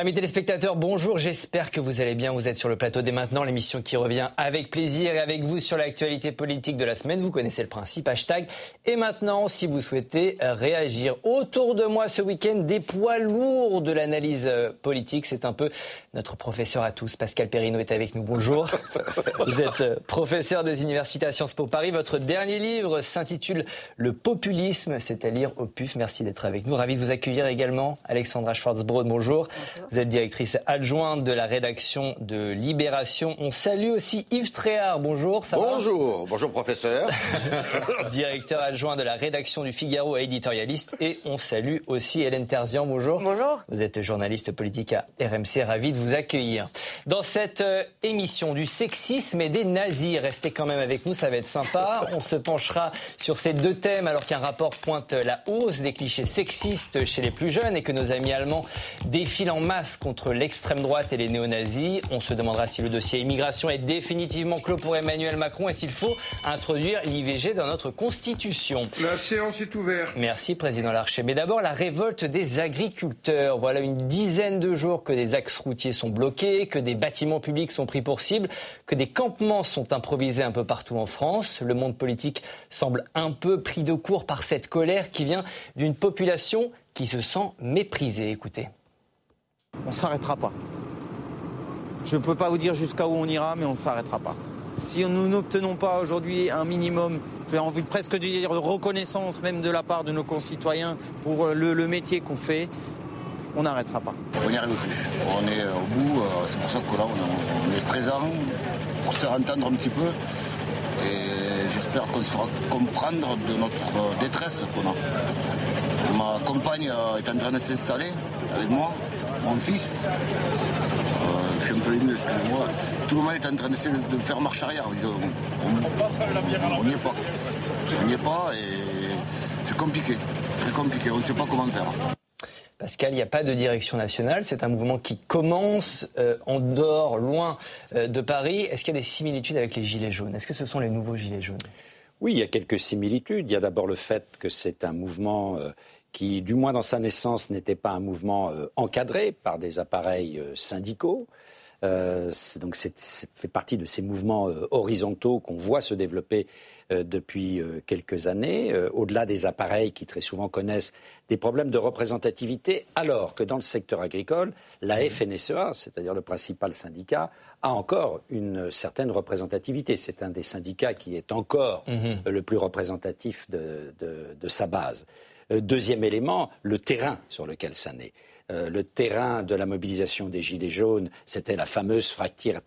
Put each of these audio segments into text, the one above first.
Amis téléspectateurs, bonjour, j'espère que vous allez bien. Vous êtes sur le plateau dès maintenant, l'émission qui revient avec plaisir et avec vous sur l'actualité politique de la semaine. Vous connaissez le principe, hashtag. Et maintenant, si vous souhaitez réagir autour de moi ce week-end, des poids lourds de l'analyse euh, politique, c'est un peu notre professeur à tous. Pascal Perrino est avec nous, bonjour. Vous êtes euh, professeur des universités à Sciences Po Paris. Votre dernier livre s'intitule Le populisme, c'est à lire au PUF. Merci d'être avec nous. Ravi de vous accueillir également. Alexandra Schwarzbrod, bonjour. Vous êtes directrice adjointe de la rédaction de Libération. On salue aussi Yves Tréhard. Bonjour. Ça bonjour. bonjour, professeur. Directeur adjoint de la rédaction du Figaro et éditorialiste. Et on salue aussi Hélène Terzian. Bonjour. Bonjour. Vous êtes journaliste politique à RMC. Ravi de vous accueillir. Dans cette euh, émission du sexisme et des nazis, restez quand même avec nous, ça va être sympa. On se penchera sur ces deux thèmes alors qu'un rapport pointe la hausse des clichés sexistes chez les plus jeunes et que nos amis allemands défilent en masse contre l'extrême droite et les néo-nazis. On se demandera si le dossier immigration est définitivement clos pour Emmanuel Macron et s'il faut introduire l'IVG dans notre Constitution. La séance est ouverte. Merci, Président Larcher. Mais d'abord, la révolte des agriculteurs. Voilà une dizaine de jours que des axes routiers sont bloqués, que des bâtiments publics sont pris pour cible, que des campements sont improvisés un peu partout en France. Le monde politique semble un peu pris de court par cette colère qui vient d'une population qui se sent méprisée. Écoutez on ne s'arrêtera pas. Je ne peux pas vous dire jusqu'à où on ira, mais on ne s'arrêtera pas. Si nous n'obtenons pas aujourd'hui un minimum, j'ai envie de presque dire reconnaissance même de la part de nos concitoyens pour le, métier qu'on fait, on n'arrêtera pas. On n'y arrive. On est au bout, euh, c'est pour ça que là on est présent pour se faire entendre un petit peu. Et j'espère qu'on se fera comprendre de notre détresse qu'on a. Ma compagne est en train de s'installer avec moi mon fils, euh, je suis un peu ému, excusez-moi, tout le monde est en train d'essayer de faire marche arrière. On n'y est pas. On n'y est pas et c'est compliqué, très compliqué, on ne sait pas comment faire. Pascal, il n'y a pas de direction nationale. C'est un mouvement qui commence euh, en dehors, loin euh, de Paris. Est-ce qu'il y a des similitudes avec les Gilets jaunes? Est-ce que ce sont les nouveaux Gilets jaunes? Oui, il y a quelques similitudes. Il y a d'abord le fait que c'est un mouvement qui, du moins dans sa naissance, n'était pas un mouvement euh, encadré par des appareils euh, syndicaux. Euh, donc c'est fait partie de ces mouvements horizontaux qu'on voit se développer depuis quelques années, au-delà des appareils qui très souvent connaissent des problèmes de représentativité, alors que dans le secteur agricole, la FNSEA, c'est-à-dire le principal syndicat, a encore une certaine représentativité. C'est un des syndicats qui est encore mmh le plus représentatif de, de sa base. Euh, deuxième élément, le terrain sur lequel ça naît. Euh, le terrain de la mobilisation des Gilets jaunes, c'était la fameuse fracture,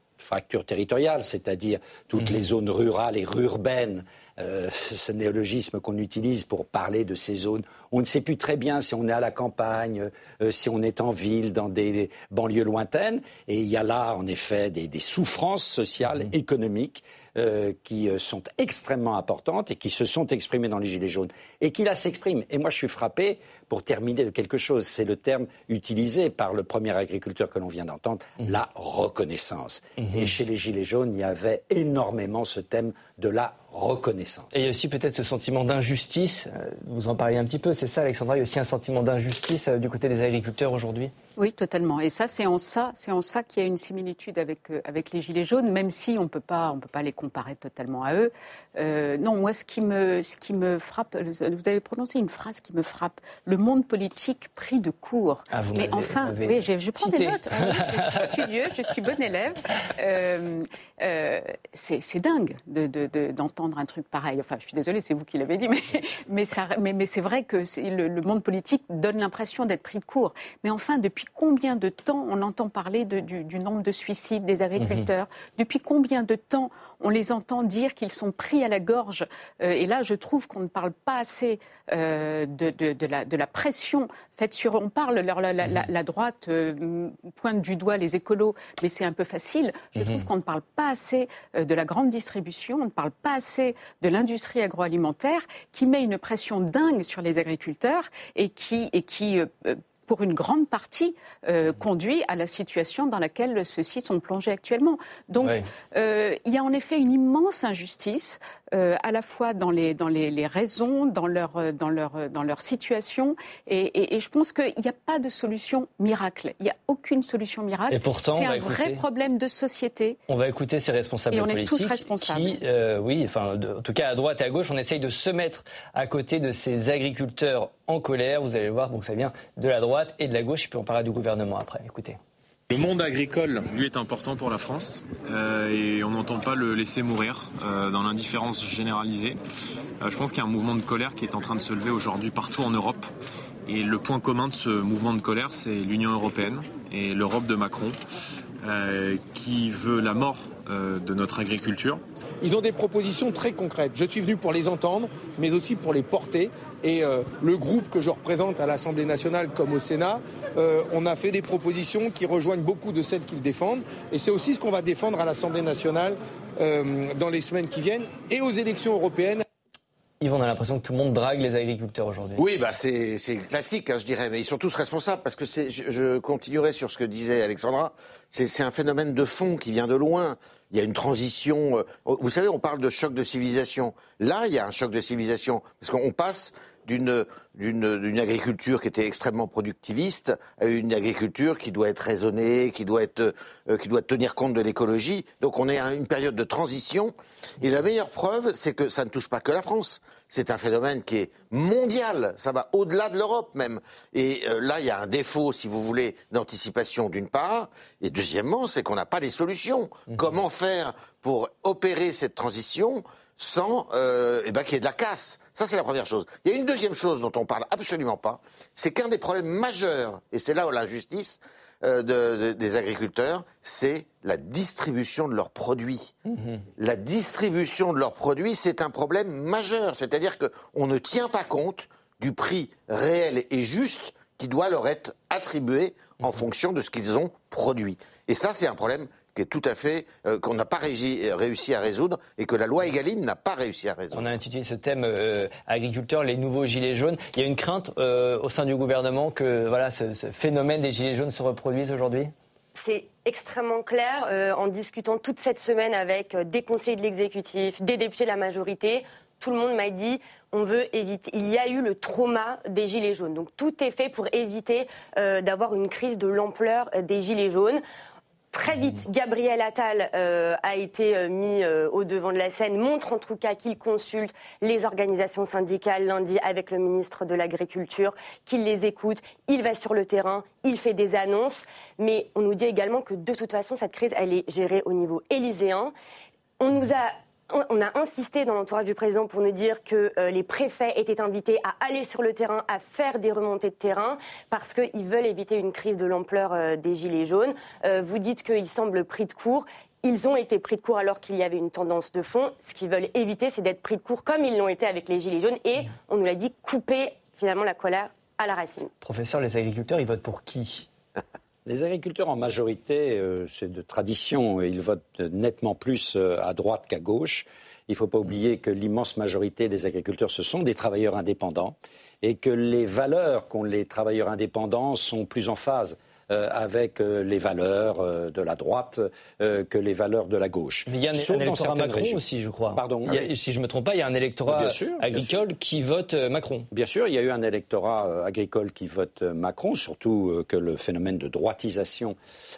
territoriale, c'est-à-dire toutes mhm. les zones rurales et rurbaines euh, ce néologisme qu'on utilise pour parler de ces zones. On ne sait plus très bien si on est à la campagne, si on est en ville, dans des banlieues lointaines. Et il y a là, en effet, des, souffrances sociales, mhm. économiques euh, qui euh, sont extrêmement importantes et qui se sont exprimées dans les Gilets jaunes et qui là s'expriment. Et moi, je suis frappé, pour terminer, de quelque chose. C'est le terme utilisé par le premier agriculteur que l'on vient d'entendre, mhm. la reconnaissance. Mhm. Et chez les Gilets jaunes, il y avait énormément ce thème de la reconnaissance. Et il y a aussi peut-être ce sentiment d'injustice. Euh, vous en parliez un petit peu, c'est ça, Alexandra. Il y a aussi un sentiment d'injustice du côté des agriculteurs aujourd'hui? Oui, totalement. Et ça, c'est en ça, c'est en ça qu'il y a une similitude avec avec les gilets jaunes, même si on peut pas, on peut pas les comparer totalement à eux. Euh, non, moi, ce qui me, ce qui me frappe, vous avez prononcé une phrase qui me frappe. Le monde politique pris de court. Ah, Mais enfin, oui, je, prends des notes. je suis studieux, je suis bon élève. Euh, euh, c'est dingue d'entendre un truc pareil. Enfin, je suis désolée, c'est vous qui l'avez dit, mais, mais, mais, mais c'est vrai que le, le, monde politique donne l'impression d'être pris de court. Mais enfin, depuis combien de temps on entend parler de, du, du, nombre de suicides des agriculteurs mhm. Depuis combien de temps on les entend dire qu'ils sont pris à la gorge. Euh, et là, je trouve qu'on ne parle pas assez euh, de, la, pression faite sur. On parle, la, la, droite euh, pointe du doigt les écolos, mais c'est un peu facile. Je mhm. trouve qu'on ne parle pas assez de la grande distribution, on ne parle pas assez de l'industrie agroalimentaire qui met une pression dingue sur les agriculteurs et qui, et qui pour une grande partie, conduit à la situation dans laquelle ceux-ci sont plongés actuellement. Donc, il y a en effet une immense injustice, à la fois dans les, dans les, raisons, dans leur, dans leur, dans leur situation, et, et je pense qu'il n'y a pas de solution miracle. Il n'y a aucune solution miracle. Et pourtant, c'est un vrai problème de société. On va écouter ces responsables et on est tous responsables. Qui, euh, oui, enfin, en tout cas à droite et à gauche, on essaye de se mettre à côté de ces agriculteurs en colère. Vous allez voir, donc ça vient de la droite et de la gauche. Et puis on parlera du gouvernement après. Écoutez. Le monde agricole, lui, est important pour la France euh, et on n'entend pas le laisser mourir euh, dans l'indifférence généralisée. je pense qu'il y a un mouvement de colère qui est en train de se lever aujourd'hui partout en Europe et le point commun de ce mouvement de colère, c'est l'Union européenne et l'Europe de Macron, euh, qui veut la mort euh, de notre agriculture. Ils ont des propositions très concrètes. Je suis venu pour les entendre, mais aussi pour les porter. Et euh, le groupe que je représente à l'Assemblée nationale comme au Sénat, on a fait des propositions qui rejoignent beaucoup de celles qu'ils défendent. Et c'est aussi ce qu'on va défendre à l'Assemblée nationale dans les semaines qui viennent et aux élections européennes. On a l'impression que tout le monde drague les agriculteurs aujourd'hui. Oui, bah c'est classique, hein, je dirais, mais ils sont tous responsables parce que je, je continuerai sur ce que disait Alexandra. C'est un phénomène de fond qui vient de loin. Il y a une transition. Euh, vous savez, on parle de choc de civilisation. Là, il y a un choc de civilisation parce qu'on passe d'une d'une agriculture qui était extrêmement productiviste à une agriculture qui doit être raisonnée, qui doit être euh, qui doit tenir compte de l'écologie. Donc on est à une période de transition et la meilleure preuve c'est que ça ne touche pas que la France. C'est un phénomène qui est mondial, ça va au-delà de l'Europe même. Et euh, là, il y a un défaut, si vous voulez, d'anticipation d'une part, et deuxièmement, c'est qu'on n'a pas les solutions. Mmh. Comment faire pour opérer cette transition sans euh, eh ben, qu'il y ait de la casse. Ça, c'est la première chose. Il y a une deuxième chose dont on parle absolument pas, c'est qu'un des problèmes majeurs, et c'est là où l'injustice euh, des agriculteurs, c'est la distribution de leurs produits. Mhm. La distribution de leurs produits, c'est un problème majeur. C'est-à-dire qu'on ne tient pas compte du prix réel et juste qui doit leur être attribué en mhm. fonction de ce qu'ils ont produit. Et ça, c'est un problème qui est tout à fait euh, qu'on n'a pas euh, réussi à résoudre et que la loi Egalim n'a pas réussi à résoudre. On a intitulé ce thème euh, agriculteurs, les nouveaux gilets jaunes. Il y a une crainte au sein du gouvernement que voilà ce, phénomène des gilets jaunes se reproduise aujourd'hui? C'est extrêmement clair en discutant toute cette semaine avec des conseillers de l'exécutif, des députés de la majorité. Tout le monde m'a dit on veut éviter. Il y a eu le trauma des gilets jaunes. Donc tout est fait pour éviter d'avoir une crise de l'ampleur des gilets jaunes. Très vite, Gabriel Attal euh, a été euh, mis euh, au devant de la scène, montre en tout cas qu'il consulte les organisations syndicales lundi avec le ministre de l'Agriculture, qu'il les écoute, il va sur le terrain, il fait des annonces, mais on nous dit également que de toute façon, cette crise, elle est gérée au niveau élyséen. On nous a on a insisté dans l'entourage du président pour nous dire que euh, les préfets étaient invités à aller sur le terrain, à faire des remontées de terrain, parce qu'ils veulent éviter une crise de l'ampleur euh, des Gilets jaunes. Euh, vous dites qu'ils semblent pris de court. Ils ont été pris de court alors qu'il y avait une tendance de fond. Ce qu'ils veulent éviter, c'est d'être pris de court comme ils l'ont été avec les Gilets jaunes et, on nous l'a dit, couper finalement la colère à la racine. Professeur, les agriculteurs, ils votent pour qui? Les agriculteurs, en majorité, euh, c'est de tradition, ils votent nettement plus euh, à droite qu'à gauche. Il ne faut pas oublier que l'immense majorité des agriculteurs, ce sont des travailleurs indépendants et que les valeurs qu'ont les travailleurs indépendants sont plus en phase avec euh, les valeurs euh, de la droite que les valeurs de la gauche. Mais il y a un, électorat Macron aussi, je crois. Pardon. si je ne me trompe pas, il y a un électorat agricole qui vote Macron. Bien sûr, il y a eu un électorat agricole qui vote Macron, surtout que le phénomène de droitisation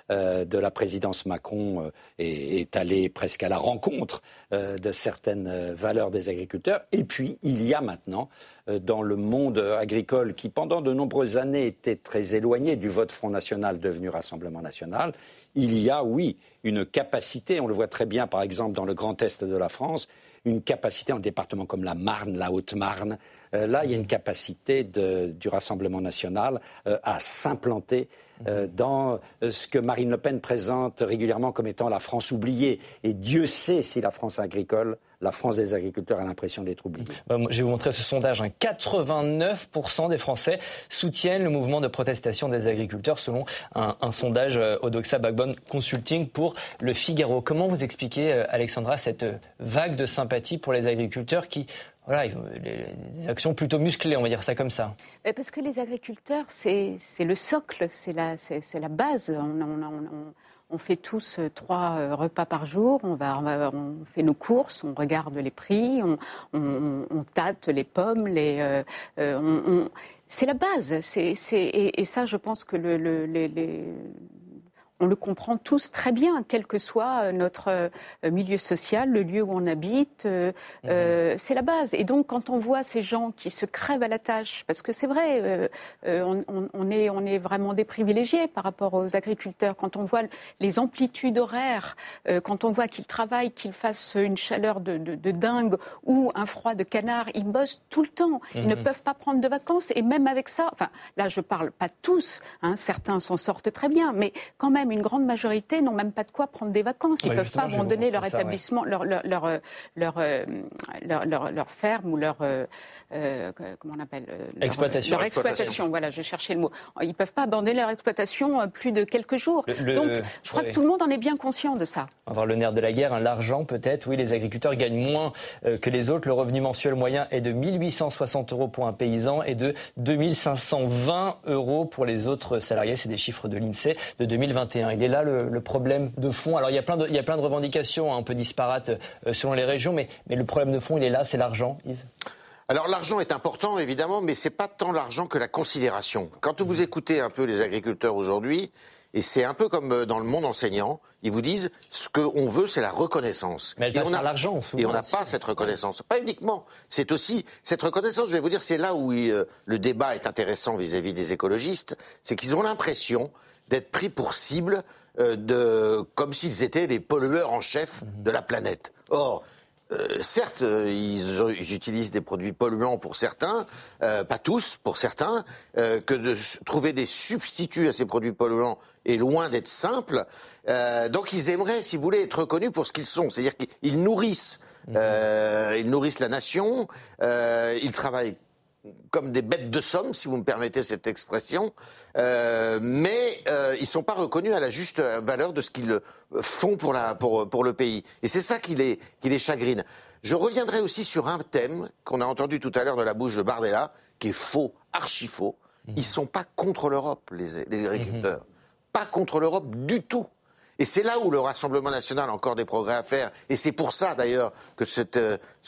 de la présidence Macron est, est, allé presque à la rencontre de certaines valeurs des agriculteurs. Et puis, il y a maintenant euh, dans le monde agricole qui, pendant de nombreuses années, était très éloigné du vote Front National devenu Rassemblement National, il y a, oui, une capacité, on le voit très bien par exemple dans le Grand Est de la France, une capacité en département comme la Marne, la Haute-Marne. Euh, là, il y a une capacité du Rassemblement national euh, à s'implanter dans ce que Marine Le Pen présente régulièrement comme étant la France oubliée. Et Dieu sait si la France agricole la France des agriculteurs a l'impression d'être oubliée. Bah, je vais vous montrer ce sondage. 89% des Français soutiennent le mouvement de protestation des agriculteurs selon un, sondage euh, Odoxa Backbone Consulting pour le Figaro. Comment vous expliquez, euh, Alexandra, cette vague de sympathie pour les agriculteurs qui voilà, des actions plutôt musclées, on va dire ça comme ça. Parce que les agriculteurs, c'est le socle, c'est la, la base. On, fait tous euh, trois euh, repas par jour, on, va, on, fait nos courses, on regarde les prix, on, tâte les pommes, les, euh, c'est la base. et, et, ça, je pense que le, les, on le comprend tous très bien, quel que soit euh, notre euh, milieu social, le lieu où on habite. Euh, mhm. c'est la base. Et donc, quand on voit ces gens qui se crèvent à la tâche, parce que c'est vrai, on, est, on est vraiment des privilégiés par rapport aux agriculteurs. Quand on voit les amplitudes horaires, quand on voit qu'ils travaillent, qu'ils fassent une chaleur de, dingue ou un froid de canard, ils bossent tout le temps. Ils ne mhm. peuvent pas prendre de vacances. Et même avec ça, enfin, là, je parle pas tous. Hein, certains s'en sortent très bien, mais quand même une grande majorité n'ont même pas de quoi prendre des vacances. Ils ne peuvent pas abandonner leur établissement, leur, leur, leur, euh, euh, leur, leur, leur, ferme ou leur, euh, comment on appelle exploitation. Leur exploitation. Voilà, je cherchais le mot. Ils ne peuvent pas abandonner leur exploitation plus de quelques jours. Donc, je crois que tout le monde en est bien conscient de ça. Avoir le nerf de la guerre, hein, l'argent peut-être. Oui, les agriculteurs gagnent moins que les autres. Le revenu mensuel moyen est de 1860 euros pour un paysan et de 2520 euros pour les autres salariés. C'est des chiffres de l'INSEE de 2021. Il est là le, problème de fond. Alors il y a plein de, il y a plein de revendications hein, un peu disparates euh, selon les régions, mais, mais le problème de fond, il est là, c'est l'argent, Yves. Alors l'argent est important évidemment, mais c'est pas tant l'argent que la considération. Quand vous écoutez un peu les agriculteurs aujourd'hui, et c'est un peu comme euh, dans le monde enseignant, ils vous disent ce qu'on veut, c'est la reconnaissance. Mais elle et on a l'argent. Et on n'a pas cette reconnaissance. Pas uniquement. C'est aussi cette reconnaissance. Je vais vous dire, c'est là où euh, le débat est intéressant vis-à-vis des écologistes, c'est qu'ils ont l'impression d'être pris pour cible euh, de, comme s'ils étaient les pollueurs en chef de la planète. Or, euh, certes, euh, ils, utilisent des produits polluants pour certains, pas tous, pour certains, que de trouver des substituts à ces produits polluants est loin d'être simple. donc ils aimeraient, si vous voulez, être reconnus pour ce qu'ils sont, c'est-à-dire qu'ils nourrissent, ils nourrissent la nation, ils travaillent comme des bêtes de somme, si vous me permettez cette expression, euh, mais euh, ils ne sont pas reconnus à la juste valeur de ce qu'ils font pour, la, pour, pour le pays. Et c'est ça qui les, qui les chagrine. Je reviendrai aussi sur un thème qu'on a entendu tout à l'heure de la bouche de Bardella, qui est faux, archi faux. Ils ne sont pas contre l'Europe, les, les agriculteurs. Pas contre l'Europe du tout. Et c'est là où le Rassemblement national a encore des progrès à faire. Et c'est pour ça, d'ailleurs, que cette,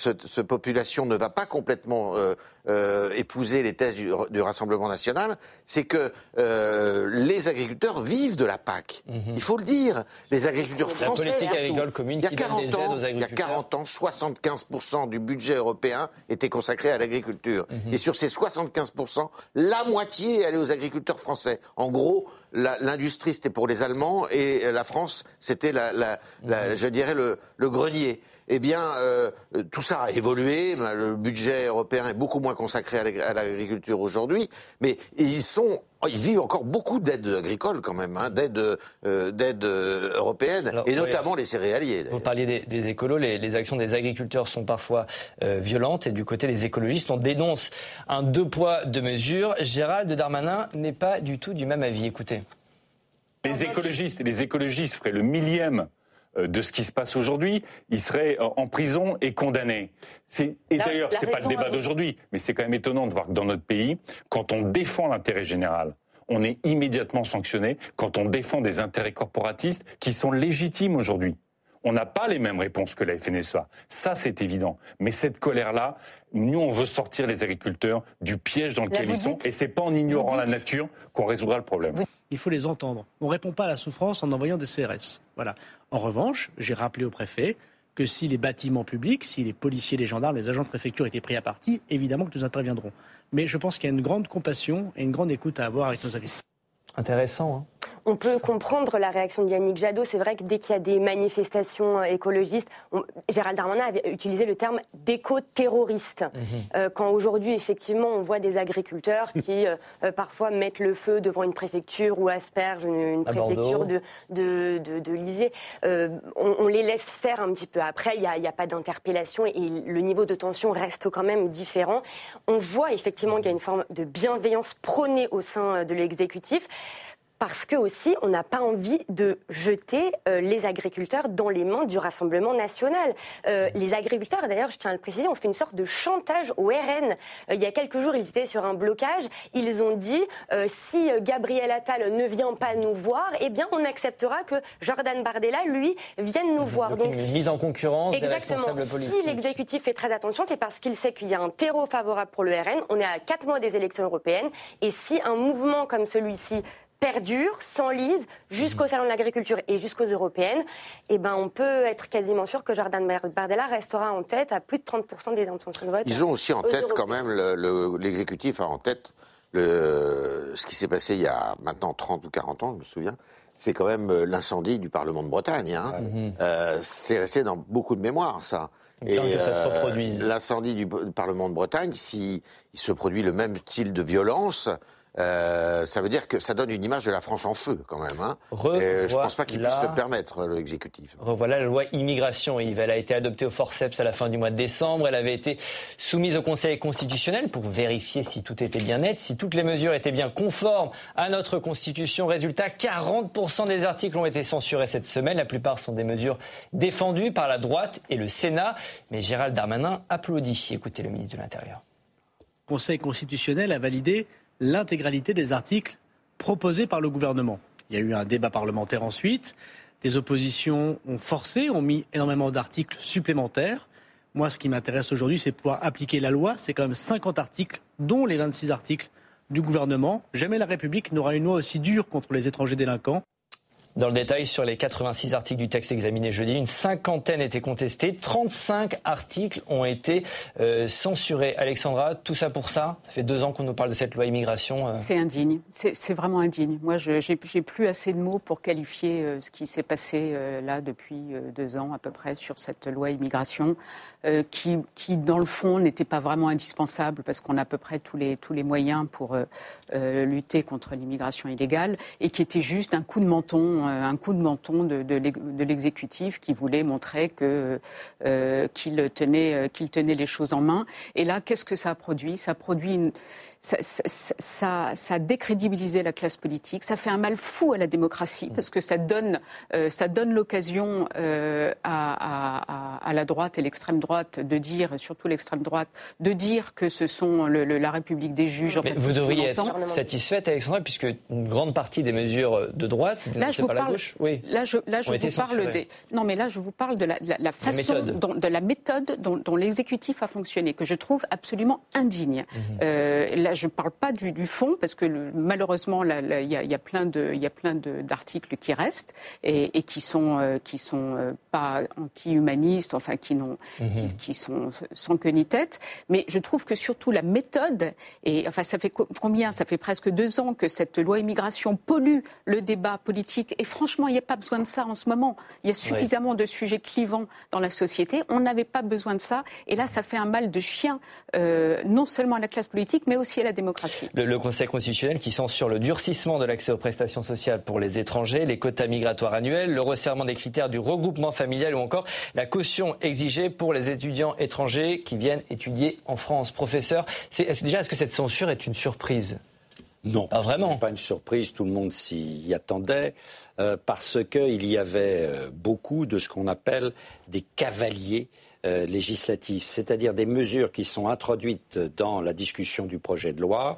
euh, cette, population ne va pas complètement euh, euh, épouser les thèses du, Rassemblement national. C'est que les agriculteurs vivent de la PAC. Mhm. Il faut le dire. Les agriculteurs français. La politique agricole commune il y a 40 ans, Il y a 40 ans, 75% du budget européen était consacré à l'agriculture. Mhm. Et sur ces 75%, la moitié allait aux agriculteurs français. En gros, l'industrie c'était pour les Allemands et la France c'était la, la, je dirais le, le grenier eh bien, euh, tout ça a évolué. Le budget européen est beaucoup moins consacré à l'agriculture aujourd'hui, mais ils sont ils vivent encore beaucoup d'aides agricoles quand même, hein, d'aides euh, euh, européennes, et notamment les céréaliers. Vous parliez des, des écolos, les, actions des agriculteurs sont parfois violentes, et du côté des écologistes, on dénonce un deux poids, deux mesures. Gérald Darmanin n'est pas du tout du même avis. Écoutez. Les écologistes, les écologistes feraient le millième de ce qui se passe aujourd'hui, il serait euh, en prison et condamné. Et d'ailleurs, ce n'est pas le débat d'aujourd'hui, mais c'est quand même étonnant de voir que dans notre pays, quand on défend l'intérêt général, on est immédiatement sanctionné quand on défend des intérêts corporatistes qui sont légitimes aujourd'hui. On n'a pas les mêmes réponses que la FNSEA. Ça, c'est évident. Mais cette colère-là, nous, on veut sortir les agriculteurs du piège dans lequel ils sont. Et c'est pas en ignorant la nature qu'on résoudra le problème. Il faut les entendre. On ne répond pas à la souffrance en envoyant des CRS. Voilà. En revanche, j'ai rappelé au préfet que si les bâtiments publics, si les policiers, les gendarmes, les agents de préfecture étaient pris à partie, évidemment que nous interviendrons. Mais je pense qu'il y a une grande compassion et une grande écoute à avoir avec nos agriculteurs. Intéressant. Hein on peut comprendre la réaction de Yannick Jadot. C'est vrai que dès qu'il y a des manifestations euh, écologistes, Gérald Darmanin avait utilisé le terme d'éco-terroriste. Mhm. Euh, quand aujourd'hui, effectivement, on voit des agriculteurs qui euh, parfois mettent le feu devant une préfecture ou aspergent une, préfecture de, de, de, on, les laisse faire un petit peu. Après, il n'y a, a, pas d'interpellation et le niveau de tension reste quand même différent. On voit effectivement qu'il y a une forme de bienveillance prônée au sein de l'exécutif. Parce que aussi on n'a pas envie de jeter euh, les agriculteurs dans les mains du Rassemblement national. Euh, les agriculteurs, d'ailleurs, je tiens à le préciser, ont fait une sorte de chantage au RN. Euh, il y a quelques jours, ils étaient sur un blocage. Ils ont dit si Gabriel Attal ne vient pas nous voir, eh bien, on acceptera que Jordan Bardella, lui, vienne nous voir. Donc, une mise en concurrence exactement. des responsables. Si l'exécutif fait très attention, c'est parce qu'il sait qu'il y a un terreau favorable pour le RN. On est à quatre mois des élections européennes, et si un mouvement comme celui-ci perdure, s'enlise jusqu'au Salon de l'Agriculture et jusqu'aux Européennes, eh ben, on peut être quasiment sûr que Jordan Bardella restera en tête à plus de 30% des intentions de vote. Ils ont aussi en tête quand même, l'exécutif a en tête le, ce qui s'est passé il y a maintenant 30 ou 40 ans, je me souviens, c'est quand même euh, l'incendie du Parlement de Bretagne. Hein. Euh, c'est resté dans beaucoup de mémoire, ça. Et euh, l'incendie du Parlement de Bretagne, s'il se produit le même style de violence, euh, ça veut dire que ça donne une image de la France en feu, quand même. Hein. je ne pense pas qu'il puisse le permettre, l'exécutif. Revoilà la loi immigration, Yves. Elle a été adoptée au forceps à la fin du mois de décembre. Elle avait été soumise au Conseil constitutionnel pour vérifier si tout était bien net, si toutes les mesures étaient bien conformes à notre Constitution. Résultat, 40% des articles ont été censurés cette semaine. La plupart sont des mesures défendues par la droite et le Sénat. Mais Gérald Darmanin applaudit. Écoutez le ministre de l'Intérieur. Le Conseil constitutionnel a validé l'intégralité des articles proposés par le gouvernement. Il y a eu un débat parlementaire ensuite. Des oppositions ont forcé, ont mis énormément d'articles supplémentaires. Moi, ce qui m'intéresse aujourd'hui, c'est pouvoir appliquer la loi. C'est quand même 50 articles, dont les 26 articles du gouvernement. Jamais la République n'aura une loi aussi dure contre les étrangers délinquants. Dans le détail, sur les 86 articles du texte examiné jeudi, une cinquantaine étaient contestés. 35 articles ont été euh, censurés. Alexandra, tout ça pour ça? Ça fait deux ans qu'on nous parle de cette loi immigration. Euh. C'est indigne. C'est vraiment indigne. Moi, je n'ai plus assez de mots pour qualifier euh, ce qui s'est passé là depuis deux ans à peu près sur cette loi immigration, qui, qui, dans le fond, n'était pas vraiment indispensable parce qu'on a à peu près tous les, tous les moyens pour lutter contre l'immigration illégale et qui était juste un coup de menton euh, un coup de menton de, l'exécutif qui voulait montrer euh, qu'il tenait, euh, tenait les choses en main. Et là, qu'est-ce que ça a produit? Ça a produit une, ça, ça, ça, a décrédibilisé la classe politique, ça fait un mal fou à la démocratie parce que ça donne, euh, ça donne l'occasion euh, à, à, à, la droite et l'extrême droite de dire, surtout l'extrême droite, de dire que ce sont le, la République des juges. En fait, vous devriez être satisfaite, Alexandra, puisque une grande partie des mesures de droite, là je vous parle, gauche, oui, là je, là je vous parle des, non mais là je vous parle de la, la, façon, dont, de la méthode dont, dont l'exécutif a fonctionné, que je trouve absolument indigne. Mhm. Euh, là, je ne parle pas du, fond, parce que malheureusement, il y, a plein d'articles qui restent et, qui sont, euh, qui sont euh, pas anti-humanistes, enfin qui, n'ont, mhm. qui, sont sans queue ni tête. Mais je trouve que surtout la méthode, et enfin ça fait combien? Ça fait presque deux ans que cette loi immigration pollue le débat politique. Et franchement, il n'y a pas besoin de ça en ce moment. Il y a suffisamment de sujets clivants dans la société. On n'avait pas besoin de ça. Et là, ça fait un mal de chien, euh, non seulement à la classe politique, mais aussi la démocratie. Le, Conseil constitutionnel qui censure le durcissement de l'accès aux prestations sociales pour les étrangers, les quotas migratoires annuels, le resserrement des critères du regroupement familial ou encore la caution exigée pour les étudiants étrangers qui viennent étudier en France. Professeur, est, déjà, est-ce que cette censure est une surprise? Non, pas vraiment? Pas une surprise, tout le monde s'y attendait, euh, parce qu'il y avait euh, beaucoup de ce qu'on appelle des cavaliers euh, législatifs, c'est-à-dire des mesures qui sont introduites dans la discussion du projet de loi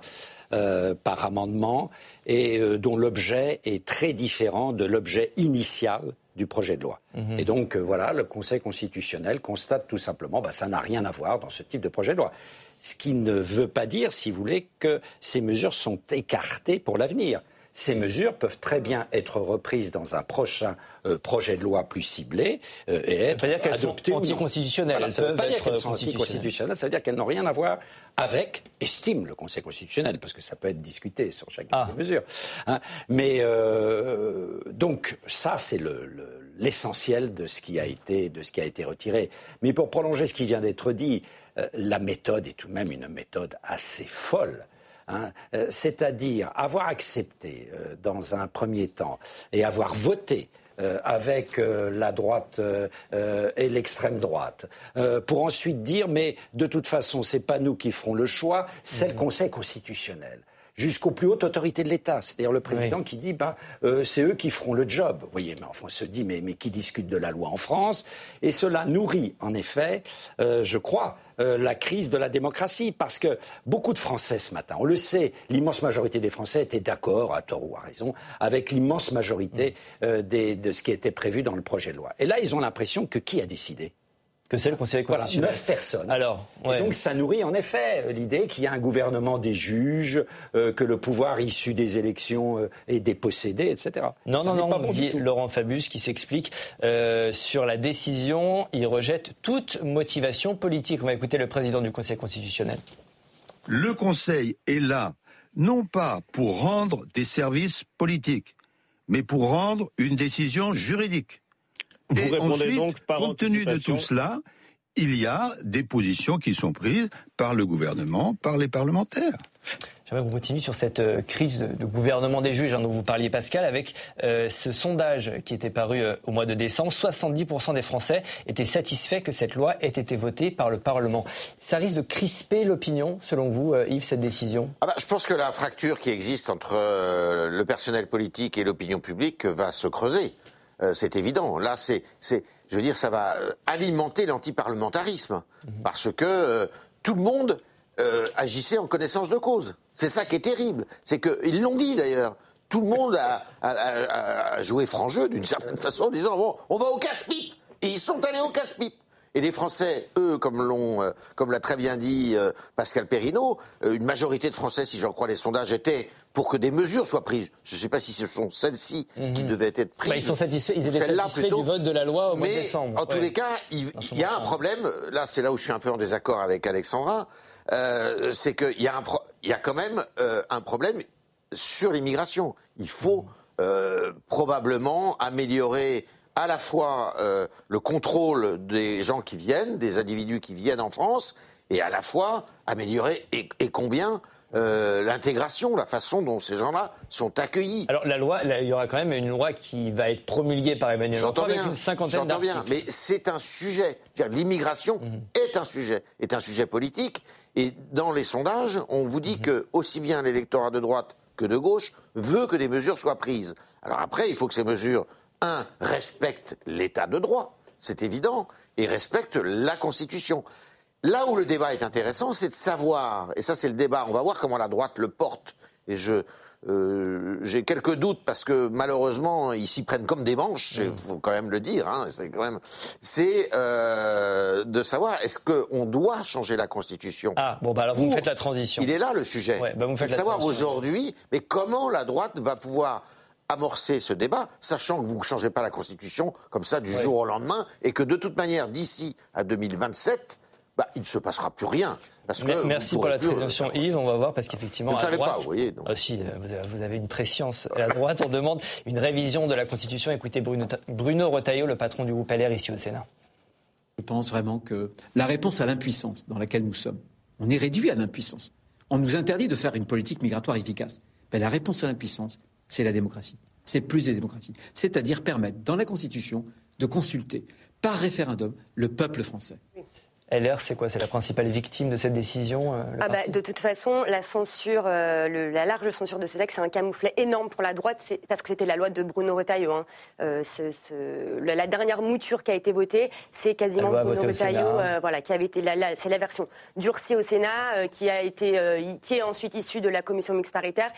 euh, par amendement et euh, dont l'objet est très différent de l'objet initial du projet de loi. Mhm. Et donc voilà, le Conseil constitutionnel constate tout simplement, bah, ça n'a rien à voir dans ce type de projet de loi. Ce qui ne veut pas dire, si vous voulez, que ces mesures sont écartées pour l'avenir ces mesures peuvent très bien être reprises dans un prochain euh, projet de loi plus ciblé euh, et être dire adoptées. Sont anticonstitutionnelles. ça ne veut pas dire qu'elles sont anticonstitutionnelles, ça veut dire qu'elles n'ont rien à voir avec, estime le Conseil constitutionnel, parce que ça peut être discuté sur chacune ah. des mesures. Hein. Mais euh, donc ça, c'est l'essentiel de ce qui a été de ce qui a été retiré. Mais pour prolonger ce qui vient d'être dit, la méthode est tout de même une méthode assez folle. Hein, euh, c'est-à-dire avoir accepté euh, dans un premier temps et avoir voté euh, avec la droite et l'extrême droite, pour ensuite dire mais de toute façon c'est pas nous qui ferons le choix, c'est le mhm. Conseil constitutionnel. Jusqu'aux plus hautes autorités de l'État. C'est-à-dire le président qui dit, ben, euh, c'est eux qui feront le job. Vous voyez, mais enfin, on se dit, mais, mais qui discute de la loi en France? Et cela nourrit, en effet, euh, je crois, euh, la crise de la démocratie. Parce que beaucoup de Français ce matin, on le sait, l'immense majorité des Français étaient d'accord, à tort ou à raison, avec l'immense majorité des, de ce qui était prévu dans le projet de loi. Et là, ils ont l'impression que qui a décidé? Que c'est le Conseil constitutionnel. Voilà, neuf personnes. Alors, donc ça nourrit en effet l'idée qu'il y a un gouvernement des juges, euh, que le pouvoir issu des élections euh, est dépossédé, etc. Non, non, non, dit Laurent Fabius qui s'explique euh, sur la décision. Il rejette toute motivation politique. On va écouter le président du Conseil constitutionnel. Le Conseil est là, non pas pour rendre des services politiques, mais pour rendre une décision juridique. Vous Et répondez ensuite, donc par compte tenu de tout cela, il y a des positions qui sont prises par le gouvernement, par les parlementaires. J'aimerais qu'on continue sur cette euh, crise de, gouvernement des juges hein, dont vous parliez, Pascal, avec euh, ce sondage qui était paru euh, au mois de décembre. 70% des Français étaient satisfaits que cette loi ait été votée par le Parlement. Ça risque de crisper l'opinion, selon vous, Yves, cette décision? Ah bah, Je pense que la fracture qui existe entre le personnel politique et l'opinion publique va se creuser. Euh, c'est évident. Là, c'est, je veux dire, ça va euh, alimenter l'antiparlementarisme, mhm. parce que euh, tout le monde agissait en connaissance de cause. C'est ça qui est terrible. C'est qu'ils l'ont dit d'ailleurs. Tout le monde a, joué franc jeu d'une certaine façon, en disant bon, on va au casse-pipe. Et ils sont allés au casse-pipe. Et les Français, eux, comme l'ont, euh, comme l'a très bien dit euh, Pascal Perrineau, euh, une majorité de Français, si j'en crois les sondages, étaient pour que des mesures soient prises. Je ne sais pas si ce sont celles-ci qui mhm. devaient être prises. Bah, ils sont satisfaits, ils étaient satisfaits du vote de la loi au mois de décembre. En tous les cas, il, y a un problème. Là, c'est là où je suis un peu en désaccord avec Alexandra. c'est qu'il y a un, y a quand même un problème sur l'immigration. Il faut probablement améliorer à la fois euh, le contrôle des gens qui viennent, des individus qui viennent en France, et à la fois améliorer et, combien euh, l'intégration, la façon dont ces gens-là sont accueillis. Alors la loi, il y aura quand même une loi qui va être promulguée par Emmanuel Macron avec une cinquantaine d'articles. bien, mais c'est un sujet. L'immigration mhm. est un sujet, est un sujet politique. Et dans les sondages, on vous dit mhm. que aussi bien l'électorat de droite que de gauche veut que des mesures soient prises. Alors après, il faut que ces mesures un, respecte l'état de droit, c'est évident, et respecte la Constitution. Là où le débat est intéressant, c'est de savoir, et ça c'est le débat, on va voir comment la droite le porte, et je, euh, j'ai quelques doutes parce que malheureusement ils s'y prennent comme des manches, il faut quand même le dire. Hein, c'est quand même, c'est euh, de savoir est-ce qu'on doit changer la constitution. Ah bon bah alors vous, faites la transition. Il est là le sujet. Bah, c'est de savoir aujourd'hui, mais comment la droite va pouvoir amorcer ce débat, sachant que vous ne changez pas la Constitution comme ça du jour au lendemain, et que de toute manière, d'ici à 2027, bah, il ne se passera plus rien. Parce que Merci pour la présentation, Yves. On va voir parce qu'effectivement, vous ne pas, vous voyez. Aussi, euh, vous avez une préscience. À droite, on demande une révision de la Constitution. Écoutez Bruno, Bruno Retailleau, le patron du groupe LR ici au Sénat. Je pense vraiment que la réponse à l'impuissance dans laquelle nous sommes, on est réduit à l'impuissance. On nous interdit de faire une politique migratoire efficace. Mais la réponse à l'impuissance, c'est la démocratie. C'est plus de démocratie. C'est-à-dire permettre dans la Constitution de consulter par référendum le peuple français. LR, c'est quoi? C'est la principale victime de cette décision euh, ah bah, De toute façon, la censure, euh, la large censure de ce texte, c'est un camouflet énorme pour la droite, parce que c'était la loi de Bruno Retailleau. Hein. Euh, la, dernière mouture qui a été votée, c'est quasiment Bruno Retailleau, voilà, qui avait été, c'est la version durcie au Sénat, qui a été, qui est ensuite issue de la commission mixte paritaire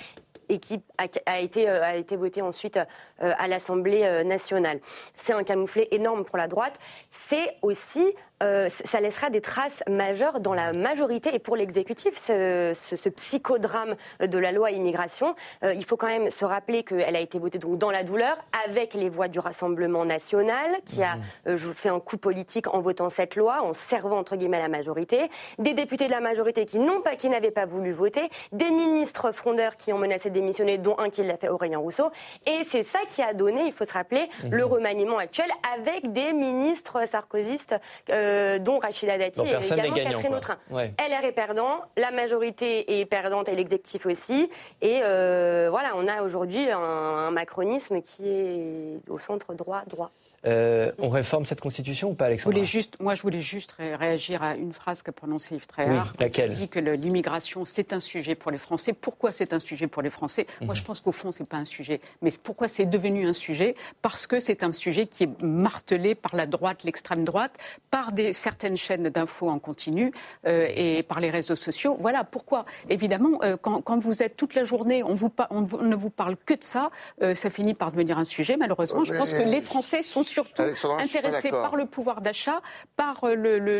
et qui a, été, euh, a été voté ensuite à l'Assemblée nationale. C'est un camouflet énorme pour la droite. C'est aussi ça laissera des traces majeures dans la majorité et pour l'exécutif, ce, psychodrame de la loi immigration. il faut quand même se rappeler qu'elle a été votée donc dans la douleur avec les voix du Rassemblement national qui a mmh. fait un coup politique en votant cette loi, en servant entre guillemets la majorité, des députés de la majorité qui n'ont pas, qui n'avaient pas voulu voter, des ministres frondeurs qui ont menacé des démissionné, dont un qui l'a fait, Aurélien Rousseau. Et c'est ça qui a donné, il faut se rappeler, mhm. le remaniement actuel avec des ministres sarkozystes, euh, dont Rachida Dati et également Catherine Autrin. LR est perdant, la majorité est perdante et l'exécutif aussi. Et euh, voilà, on a aujourd'hui un, macronisme qui est au centre droit-droit. Euh, on réforme cette constitution ou pas, Alexandre juste, Moi, je voulais juste réagir à une phrase qu'a prononcée Yves Tréhard. Oui, laquelle Il dit que l'immigration, c'est un sujet pour les Français. Pourquoi c'est un sujet pour les Français? Moi, je mhm. pense qu'au fond, c'est pas un sujet. Mais pourquoi c'est devenu un sujet? Parce que c'est un sujet qui est martelé par la droite, l'extrême droite, par des, certaines chaînes d'infos en continu euh, et par les réseaux sociaux. Voilà pourquoi. Évidemment, euh, quand, quand, vous êtes toute la journée, on, vous, on, ne vous parle que de ça, euh, ça finit par devenir un sujet. Malheureusement, je pense que les Français sont surtout intéressés par le pouvoir d'achat, par le, le,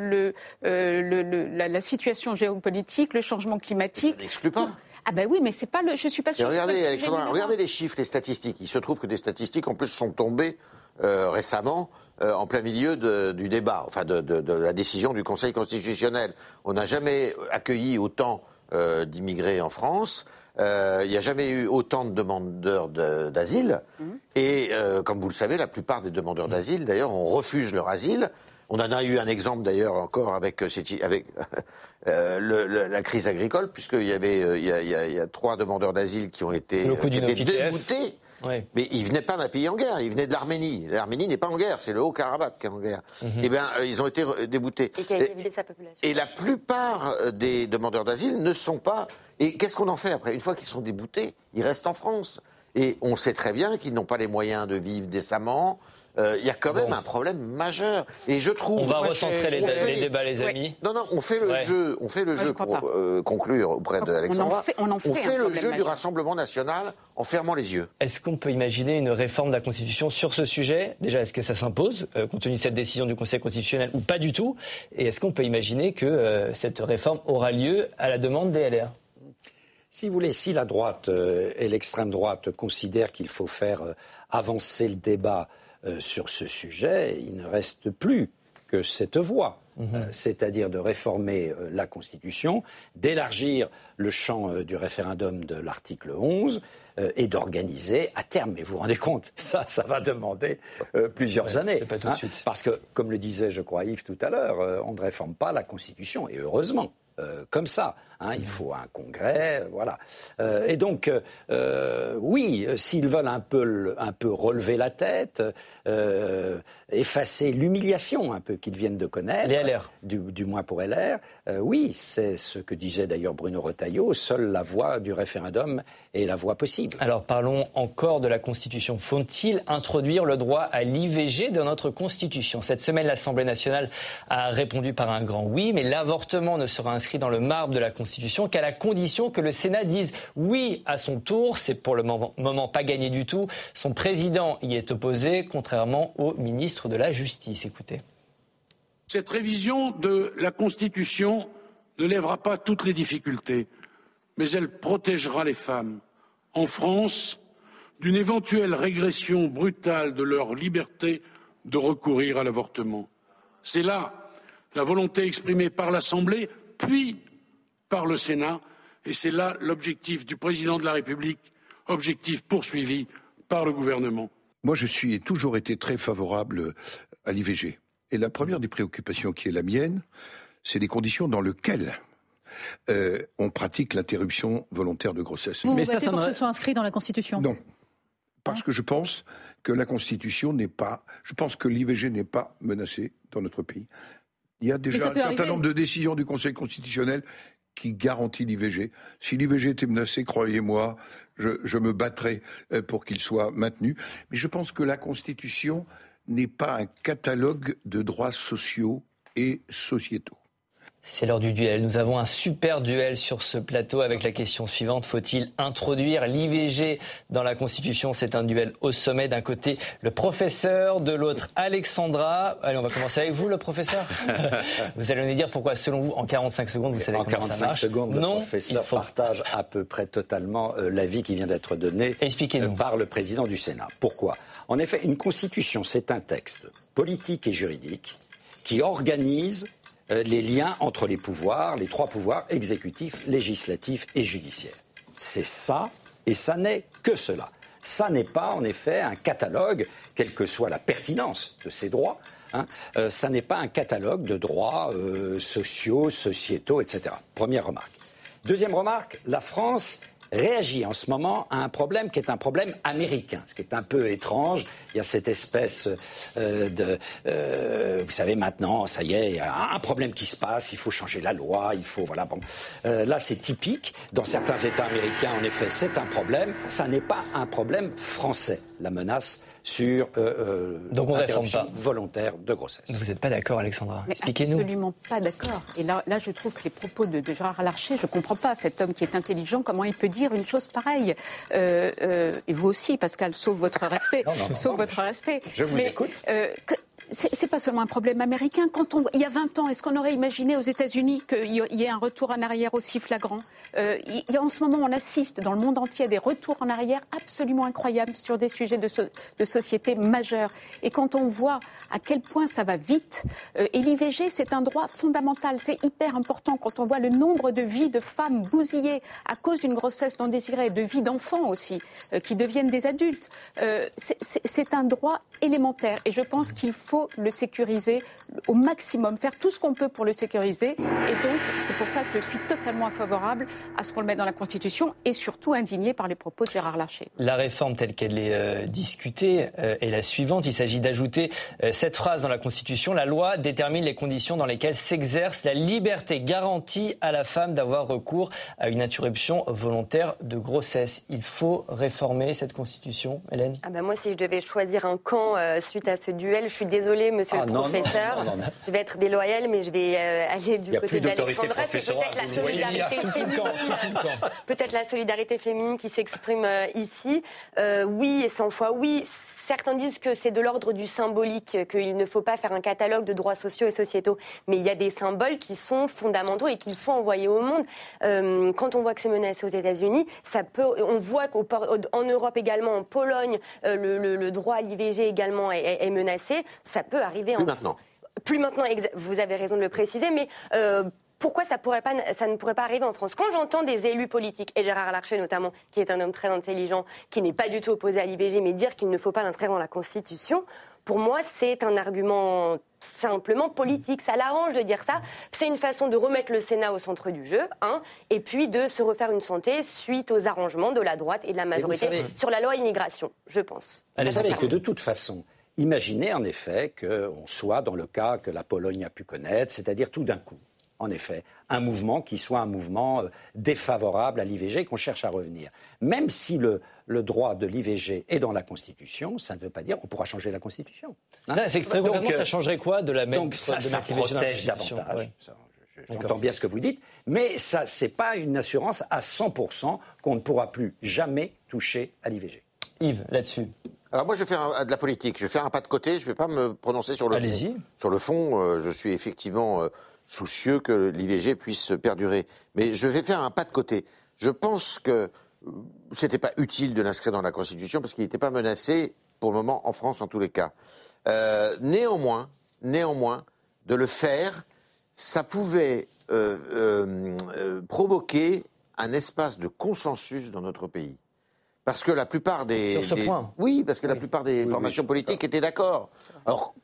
le, la, situation géopolitique, le changement climatique. Ça n'exclut pas. Ah ben oui, mais c'est pas le. Je suis pas sûr. regardez, Alexandra, regardez les chiffres, les statistiques. Il se trouve que des statistiques en plus sont tombées récemment euh, en plein milieu du débat, enfin de, la décision du Conseil constitutionnel. On n'a jamais accueilli autant euh, d'immigrés en France. Euh, il n'y a jamais eu autant de demandeurs d'asile. Mhm. Et comme vous le savez, la plupart des demandeurs d'asile, d'ailleurs, on refuse leur asile. On en a eu un exemple d'ailleurs encore avec, avec la crise agricole, puisqu'il y avait il y, a, trois demandeurs d'asile qui ont été, qui étaient mais il venait pas d'un pays en guerre, il venait de l'Arménie. L'Arménie n'est pas en guerre, c'est le Haut-Karabakh qui est en guerre. Mhm. Eh bien, euh, ils ont été déboutés. Et qui a évidé sa population. Et la plupart euh, des demandeurs d'asile ne sont pas. Et qu'est-ce qu'on en fait après? Une fois qu'ils sont déboutés, ils restent en France. Et on sait très bien qu'ils n'ont pas les moyens de vivre décemment, euh, il y a quand même un problème majeur. Et je trouve. On va recentrer les, débats, les amis. Non, non, on fait le jeu, on fait le jeu pour euh, conclure auprès d'Alexandra. On, fait, fait le jeu du Rassemblement national en fermant les yeux. Est-ce qu'on peut imaginer une réforme de la Constitution sur ce sujet? Déjà, est-ce que ça s'impose, euh, compte tenu de cette décision du Conseil constitutionnel, ou pas du tout? Et est-ce qu'on peut imaginer que cette réforme aura lieu à la demande des LR si vous voulez, si la droite et l'extrême droite considèrent qu'il faut faire avancer le débat euh, sur ce sujet, il ne reste plus que cette voie, mhm. euh, c'est-à-dire de réformer euh, la Constitution, d'élargir le champ du référendum de l'article 11 et d'organiser à terme. Mais vous vous rendez compte, ça, ça va demander plusieurs années. Hein, parce que, comme le disait, je crois, Yves tout à l'heure, on ne réforme pas la Constitution, et heureusement. comme ça. Hein, il faut un congrès, voilà. Euh, et donc, euh, oui, s'ils veulent un peu, un peu relever la tête, euh, effacer l'humiliation un peu qu'ils viennent de connaître, LR. Du, moins pour LR, oui, c'est ce que disait d'ailleurs Bruno Retailleau, seule la voie du référendum est la voie possible. Alors parlons encore de la Constitution. Faut-il introduire le droit à l'IVG dans notre Constitution? Cette semaine, l'Assemblée nationale a répondu par un grand oui, mais l'avortement ne sera inscrit dans le marbre de la Constitution qu'à la condition que le Sénat dise oui à son tour. C'est pour le moment, pas gagné du tout. Son président y est opposé, contrairement au ministre de la Justice. Écoutez. Cette révision de la Constitution ne lèvera pas toutes les difficultés, mais elle protégera les femmes en France d'une éventuelle régression brutale de leur liberté de recourir à l'avortement. C'est là la volonté exprimée par l'Assemblée, puis par le Sénat, et c'est là l'objectif du président de la République, objectif poursuivi par le gouvernement. Moi, je suis toujours été très favorable à l'IVG. Et la première des préoccupations qui est la mienne, c'est les conditions dans lesquelles euh, on pratique l'interruption volontaire de grossesse. Vous Mais ça, pour que ce soit inscrit dans la Constitution? Non. Parce que je pense que la Constitution n'est pas. Je pense que l'IVG n'est pas menacée dans notre pays. Il y a déjà un certain nombre de décisions du Conseil constitutionnel qui garantit l'IVG. Si l'IVG était menacé, croyez-moi, je, me battrais euh, pour qu'il soit maintenu. Mais je pense que la Constitution n'est pas un catalogue de droits sociaux et sociétaux. C'est l'heure du duel. Nous avons un super duel sur ce plateau avec la question suivante. Faut-il introduire l'IVG dans la Constitution? C'est un duel au sommet. D'un côté, le professeur, de l'autre, Alexandra. Allez, on va commencer avec vous, le professeur. vous allez nous dire pourquoi, selon vous, en 45 secondes, vous savez en comment 45 ça marche. secondes, le professeur partage à peu près totalement euh, l'avis qui vient d'être donné euh, par le président du Sénat. Pourquoi? En effet, une Constitution, c'est un texte politique et juridique qui organise euh, les liens entre les pouvoirs, les trois pouvoirs, exécutif, législatif et judiciaire. C'est ça, et ça n'est que cela. Ça n'est pas en effet un catalogue, quelle que soit la pertinence de ces droits, hein, euh, ça n'est pas un catalogue de droits euh, sociaux, sociétaux, etc. Première remarque. Deuxième remarque, la France réagit en ce moment à un problème qui est un problème américain, ce qui est un peu étrange. Il y a cette espèce euh, de, euh, vous savez, maintenant, ça y est, il y a un problème qui se passe, il faut changer la loi, il faut, voilà, bon. Euh, là, c'est typique. Dans certains États américains, en effet, c'est un problème. Ça n'est pas un problème français, la menace sur euh, Donc on pas. volontaire de grossesse. Vous n'êtes pas d'accord, Alexandra Expliquez-nous. Absolument pas d'accord. Et là, là, je trouve que les propos de, Gérard Larcher, je ne comprends pas. Cet homme qui est intelligent, comment il peut dire une chose pareille euh, euh, Et vous aussi, Pascal, sauf votre respect. sauf votre respect. Je vous écoute c'est pas seulement un problème américain. Quand on, il y a 20 ans, est-ce qu'on aurait imaginé aux États-Unis qu'il y ait un retour en arrière aussi flagrant? Euh, En ce moment, on assiste dans le monde entier à des retours en arrière absolument incroyables sur des sujets de, société majeurs. Et quand on voit à quel point ça va vite, euh, et l'IVG, c'est un droit fondamental, c'est hyper important. Quand on voit le nombre de vies de femmes bousillées à cause d'une grossesse non désirée, de vies d'enfants aussi, euh, qui deviennent des adultes, c'est un droit élémentaire. Et je pense qu'il faut le sécuriser au maximum, faire tout ce qu'on peut pour le sécuriser. Et donc, c'est pour ça que je suis totalement favorable à ce qu'on le mette dans la Constitution et surtout indigné par les propos de Gérard Larcher. La réforme telle qu'elle est euh, discutée euh, est la suivante. Il s'agit d'ajouter euh, cette phrase dans la Constitution. La loi détermine les conditions dans lesquelles s'exerce la liberté garantie à la femme d'avoir recours à une interruption volontaire de grossesse. Il faut réformer cette Constitution, Hélène? Ah ben Moi, si je devais choisir un camp suite à ce duel, je suis désolée désolée, monsieur ah, le professeur. je vais être déloyale, mais je vais euh, aller du côté d'Alexandra. C'est peut-être la solidarité féminine. Peut-être la solidarité féminine qui s'exprime euh, ici. Euh, oui et 100 fois oui. Certains disent que c'est de l'ordre du symbolique, qu'il ne faut pas faire un catalogue de droits sociaux et sociétaux. Mais il y a des symboles qui sont fondamentaux et qu'il faut envoyer au monde. Euh, quand on voit que c'est menacé aux États-Unis, ça peut. On voit qu'en Europe également, en Pologne, euh, le, droit à l'IVG également est, menacé. Ça peut arriver. Plus maintenant. Plus maintenant, vous avez raison de le préciser, mais euh, pourquoi ça, pourrait pas, ça ne pourrait pas arriver en France? Quand j'entends des élus politiques, et Gérard Larcher notamment, qui est un homme très intelligent, qui n'est pas du tout opposé à l'IVG, mais dire qu'il ne faut pas l'inscrire dans la Constitution, pour moi, c'est un argument simplement politique. Ça l'arrange de dire ça. C'est une façon de remettre le Sénat au centre du jeu, hein, et puis de se refaire une santé suite aux arrangements de la droite et de la majorité sur la loi immigration, je pense. Vous savez que de toute façon, imaginez en effet qu'on soit dans le cas que la Pologne a pu connaître, c'est-à-dire tout d'un coup en effet, un mouvement qui soit un mouvement euh, défavorable à l'IVG qu'on cherche à revenir. Même si le, droit de l'IVG est dans la Constitution, ça ne veut pas dire qu'on pourra changer la Constitution. Hein c'est très donc, ça changerait quoi de la même Donc ça, ça protège davantage. J'entends bien ce que vous dites, mais ça, c'est pas une assurance à 100% qu'on ne pourra plus jamais toucher à l'IVG. Yves, là-dessus. Alors moi, je vais faire de la politique. Je vais faire un pas de côté. Je ne vais pas me prononcer sur le fond. Sur le fond, euh, je suis effectivement euh, soucieux que l'IVG puisse perdurer. Mais je vais faire un pas de côté. Je pense que euh, ce n'était pas utile de l'inscrire dans la Constitution parce qu'il n'était pas menacé pour le moment en France en tous les cas. Euh, néanmoins, néanmoins, de le faire, ça pouvait euh, provoquer un espace de consensus dans notre pays. Parce que la plupart des. Sur ce point. Oui, parce que la plupart des formations politiques étaient d'accord. Alors,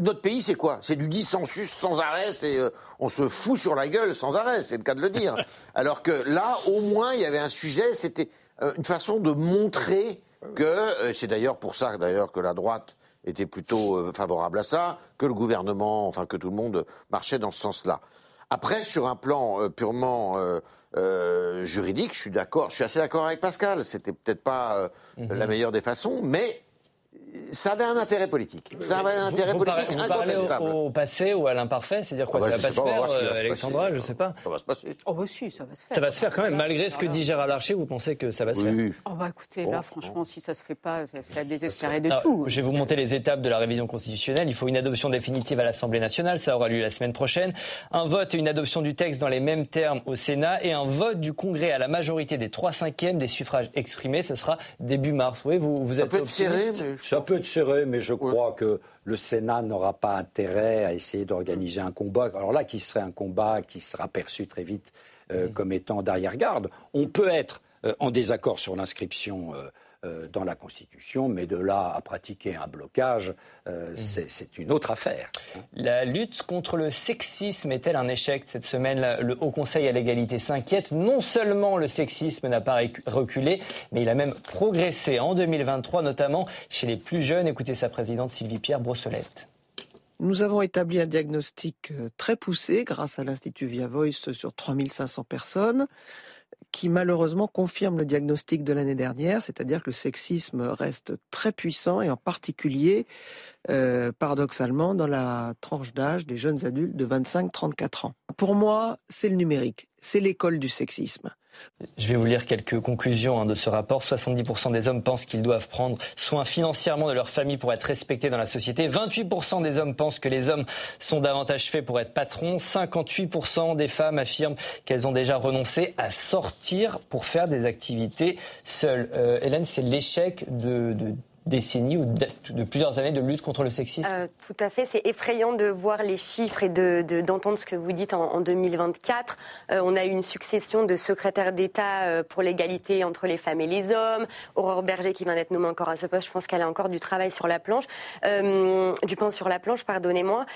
notre pays, c'est quoi? C'est du dissensus sans arrêt, c'est, euh, on se fout sur la gueule sans arrêt, c'est le cas de le dire. Alors que là, au moins, il y avait un sujet, c'était euh, une façon de montrer que, euh, c'est d'ailleurs pour ça d'ailleurs que la droite était plutôt favorable à ça, que le gouvernement, enfin que tout le monde marchait dans ce sens-là. Après, sur un plan purement juridique, je suis d'accord, je suis assez d'accord avec Pascal. C'était peut-être pas mhm. la meilleure des façons, mais ça avait un intérêt politique. Ça avait un intérêt politique vous parlez au, passé ou à l'imparfait C'est-à-dire quoi ah bah, Ça va pas se faire, Alexandra Je ne sais pas. Ça va se passer. Oh, bah si, ça va se faire. Ça va se faire quand même, malgré ce que dit Gérard Larcher, vous pensez que ça va se faire Oh, bah écoutez, là, franchement, si ça se fait pas, c'est à désespérer de tout. Je vais vous monter les étapes de la révision constitutionnelle. Il faut une adoption définitive à l'Assemblée nationale, ça aura lieu la semaine prochaine. Un vote et une adoption du texte dans les mêmes termes au Sénat et un vote du Congrès à la majorité des 3 cinquièmes des suffrages exprimés. Ce sera début mars. Oui, vous, vous êtes ça peut être serré, Ça peut être serré, mais je crois que le Sénat n'aura pas intérêt à essayer d'organiser un combat. Alors là, qui serait un combat qui sera perçu très vite euh, comme étant d'arrière-garde? On peut être euh, en désaccord sur l'inscription euh, dans la Constitution, mais de là à pratiquer un blocage, euh, mmh. c'est une autre affaire. La lutte contre le sexisme est-elle un échec Cette semaine, le Haut Conseil à l'égalité s'inquiète. Non seulement le sexisme n'a pas reculé, mais il a même progressé en 2023, notamment chez les plus jeunes. Écoutez sa présidente Sylvie Pierre Brossolette. Nous avons établi un diagnostic euh, très poussé grâce à l'Institut Via Voice sur 3500 personnes qui malheureusement confirme le diagnostic de l'année dernière, c'est-à-dire que le sexisme reste très puissant et en particulier, euh, paradoxalement, dans la tranche d'âge des jeunes adultes de 25-34 ans. Pour moi, c'est le numérique, c'est l'école du sexisme. Je vais vous lire quelques conclusions hein, de ce rapport. 70% des hommes pensent qu'ils doivent prendre soin financièrement de leur famille pour être respectés dans la société. 28% des hommes pensent que les hommes sont davantage faits pour être patrons. 58% des femmes affirment qu'elles ont déjà renoncé à sortir pour faire des activités seules. Euh, Hélène, c'est l'échec de décennies ou de, plusieurs années de lutte contre le sexisme euh, Tout à fait. C'est effrayant de voir les chiffres et d'entendre de, ce que vous dites en, 2024. Euh, on a eu une succession de secrétaires d'État euh, pour l'égalité entre les femmes et les hommes. Aurore Berger qui vient d'être nommée encore à ce poste. Je pense qu'elle a encore du travail sur la planche, du pain sur la planche, pardonnez-moi.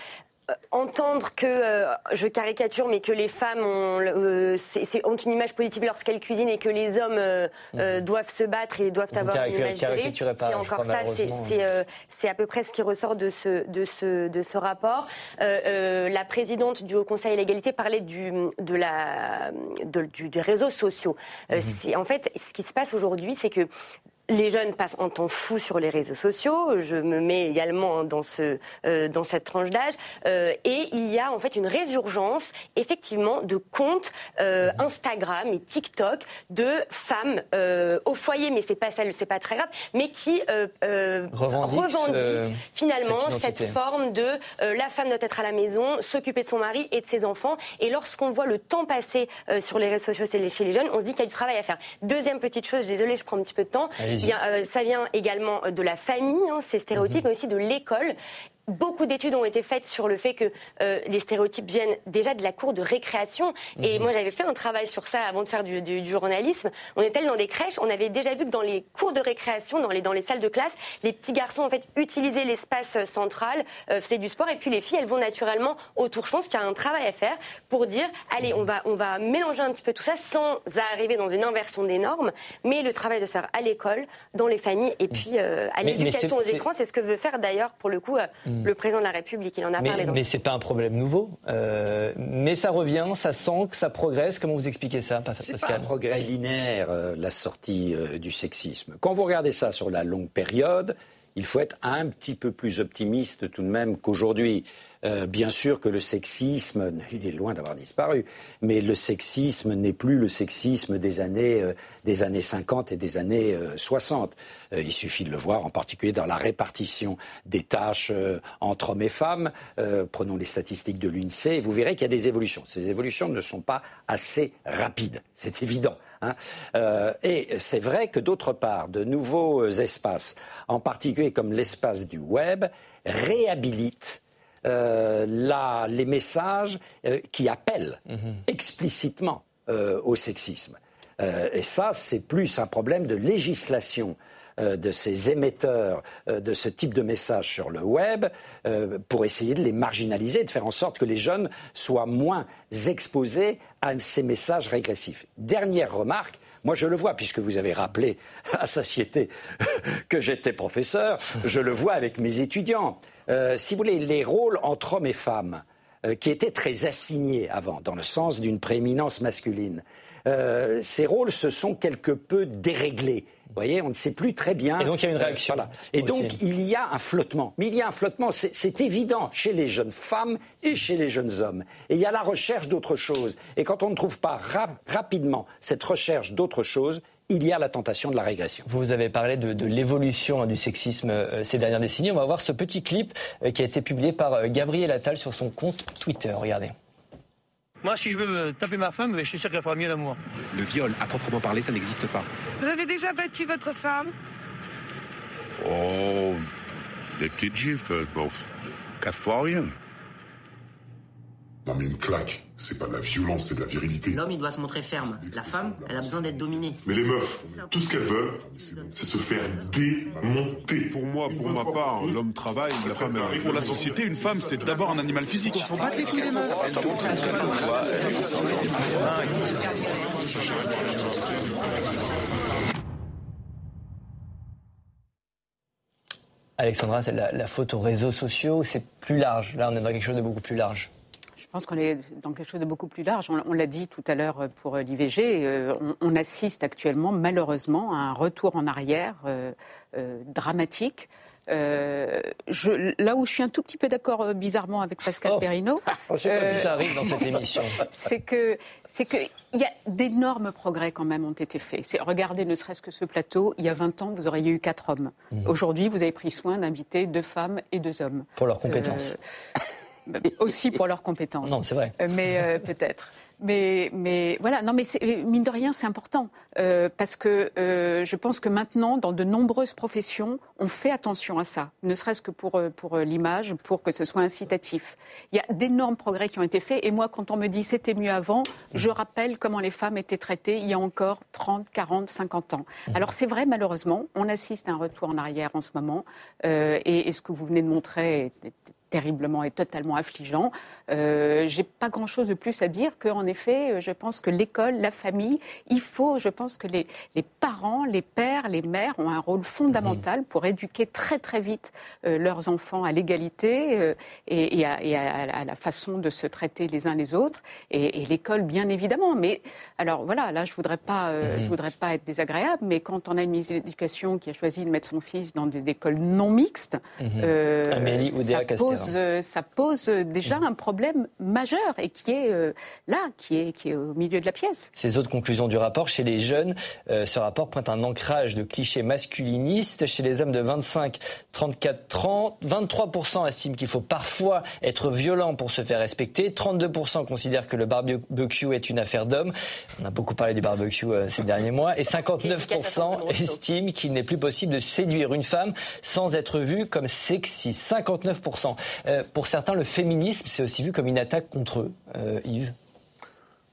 Euh, entendre que, euh, je caricature, mais que les femmes ont, euh, ont une image positive lorsqu'elles cuisinent et que les hommes mhm. doivent se battre et doivent avoir une image c'est encore ça, c'est à peu près ce qui ressort de ce, de ce, de ce rapport. la présidente du Haut Conseil à l'égalité parlait du, de la, du, des réseaux sociaux. Mhm. En fait, ce qui se passe aujourd'hui, c'est que les jeunes passent un temps fou sur les réseaux sociaux. Je me mets également dans ce euh, dans cette tranche d'âge. Euh, et il y a en fait une résurgence, effectivement, de comptes euh, Instagram et TikTok de femmes au foyer, mais c'est pas ça, c'est pas très grave, mais qui revendiquent, finalement cette, forme de la femme doit être à la maison, s'occuper de son mari et de ses enfants. Et lorsqu'on voit le temps passé sur les réseaux sociaux chez les jeunes, on se dit qu'il y a du travail à faire. Deuxième petite chose, désolée, je prends un petit peu de temps. Euh, ça vient également de la famille, hein, ces stéréotypes, mhm. mais aussi de l'école. Beaucoup d'études ont été faites sur le fait que euh, les stéréotypes viennent déjà de la cour de récréation. Et mhm. moi, j'avais fait un travail sur ça avant de faire du, du, journalisme. On était dans des crèches, on avait déjà vu que dans les cours de récréation, dans les, dans les salles de classe, les petits garçons, en fait, utilisaient l'espace central, euh, faisaient du sport, et puis les filles, elles vont naturellement autour. Je pense qu'il y a un travail à faire pour dire, allez, on va, on va mélanger un petit peu tout ça sans arriver dans une inversion des normes, mais le travail de se faire à l'école, dans les familles, et puis euh, à l'éducation aux écrans, c'est ce que veut faire d'ailleurs, pour le coup, euh, le président de la République, il en a mais, parlé. mais c'est pas un problème nouveau. Euh, mais ça revient, ça sent que ça progresse. Comment vous expliquez ça, Pascal C'est pas un progrès linéaire, euh, la sortie euh, du sexisme. Quand vous regardez ça sur la longue période, il faut être un petit peu plus optimiste tout de même qu'aujourd'hui. Euh, bien sûr que le sexisme, il est loin d'avoir disparu, mais le sexisme n'est plus le sexisme des années, euh, des années 50 et des années 60. Euh, il suffit de le voir en particulier dans la répartition des tâches entre hommes et femmes. prenons les statistiques de l'INSEE et vous verrez qu'il y a des évolutions. Ces évolutions ne sont pas assez rapides, c'est évident. Hein. et c'est vrai que d'autre part, de nouveaux espaces, en particulier comme l'espace du web, réhabilitent euh, les messages euh, qui appellent mhm. explicitement euh, au sexisme. et ça, c'est plus un problème de législation de ces émetteurs de ce type de messages sur le web pour essayer de les marginaliser, de faire en sorte que les jeunes soient moins exposés à ces messages régressifs. Dernière remarque, moi, je le vois, puisque vous avez rappelé à satiété que j'étais professeur, je le vois avec mes étudiants. Euh, si vous voulez, les rôles entre hommes et femmes, euh, qui étaient très assignés avant, dans le sens d'une prééminence masculine, euh, ces rôles se sont quelque peu déréglés. Vous voyez, on ne sait plus très bien. Et donc il y a une réaction. Et donc il y a un flottement. Mais il y a un flottement, c'est évident, chez les jeunes femmes et chez les jeunes hommes. Et il y a la recherche d'autre chose. Et quand on ne trouve pas rapidement cette recherche d'autre chose, il y a la tentation de la régression. Vous avez parlé de, l'évolution hein, du sexisme euh, ces dernières décennies. On va voir ce petit clip euh, qui a été publié par Gabriel Attal sur son compte Twitter. Regardez. Moi, si je veux me taper ma femme, je suis sûr qu'elle fera mieux l'amour. Le viol, à proprement parler, ça n'existe pas. Vous avez déjà battu votre femme? Oh, des petites gifles, bon, quatre fois rien. Non mais une claque, c'est pas de la violence, c'est de la virilité. L'homme, il doit se montrer ferme. La femme, elle a besoin d'être dominée. Mais les meufs, tout ce qu'elles veulent, c'est se faire démonter. Pour moi, pour ma part, l'homme travaille, la femme elle... Pour la société, une femme, c'est d'abord un animal physique. On s'en bat les couilles des meufs. Alexandra, c'est la, la faute aux réseaux sociaux, c'est plus large. Là, on est dans quelque chose de beaucoup plus large. Je pense qu'on est dans quelque chose de beaucoup plus large. On, l'a dit tout à l'heure pour l'IVG. Euh, on, assiste actuellement, malheureusement, à un retour en arrière euh, euh, dramatique. je, là où je suis un tout petit peu d'accord bizarrement avec Pascal oh. Oh, dans cette émission. c'est que c'est que il y a d'énormes progrès quand même ont été faits. C'est regardez ne serait-ce que ce plateau. Il y a 20 ans, vous auriez eu quatre hommes. Mmh. Aujourd'hui, vous avez pris soin d'inviter deux femmes et deux hommes. Pour leurs compétences aussi pour leurs compétences. Non, c'est vrai. Euh, mais euh, peut-être. Mais, mais voilà, non, mais mine de rien, c'est important euh, parce que euh, je pense que maintenant, dans de nombreuses professions, on fait attention à ça, ne serait-ce que pour pour l'image, pour que ce soit incitatif. Il y a d'énormes progrès qui ont été faits, et moi, quand on me dit c'était mieux avant, je rappelle comment les femmes étaient traitées il y a encore 30, 40, 50 ans. Mmh. Alors c'est vrai, malheureusement, on assiste à un retour en arrière en ce moment, et, et, ce que vous venez de montrer est, terriblement et totalement affligeant. Euh, J'ai pas grand-chose de plus à dire qu'en effet, euh, je pense que l'école, la famille, il faut, je pense que les, les, parents, les pères, les mères ont un rôle fondamental pour éduquer très très vite euh, leurs enfants à l'égalité euh, et, et, à, et à, la façon de se traiter les uns les autres. Et, et l'école, bien évidemment. Mais alors voilà, là, je voudrais pas, euh, je voudrais pas être désagréable, mais quand on a une ministre d'éducation qui a choisi de mettre son fils dans des écoles non mixtes, mmh. Amélie ça pose euh, ça pose déjà un problème majeur et qui est euh, là, qui est, qui est au milieu de la pièce. Ces autres conclusions du rapport, chez les jeunes, euh, ce rapport pointe un ancrage de clichés masculinistes. Chez les hommes de 25, 34, 30, 23% estiment qu'il faut parfois être violent pour se faire respecter. 32% considèrent que le barbecue est une affaire d'hommes. On a beaucoup parlé du barbecue ces derniers mois. Et 59% estiment qu'il n'est plus possible de séduire une femme sans être vu comme sexy. 59%. Euh, pour certains, le féminisme, c'est aussi vu comme une attaque contre eux. Euh, Yves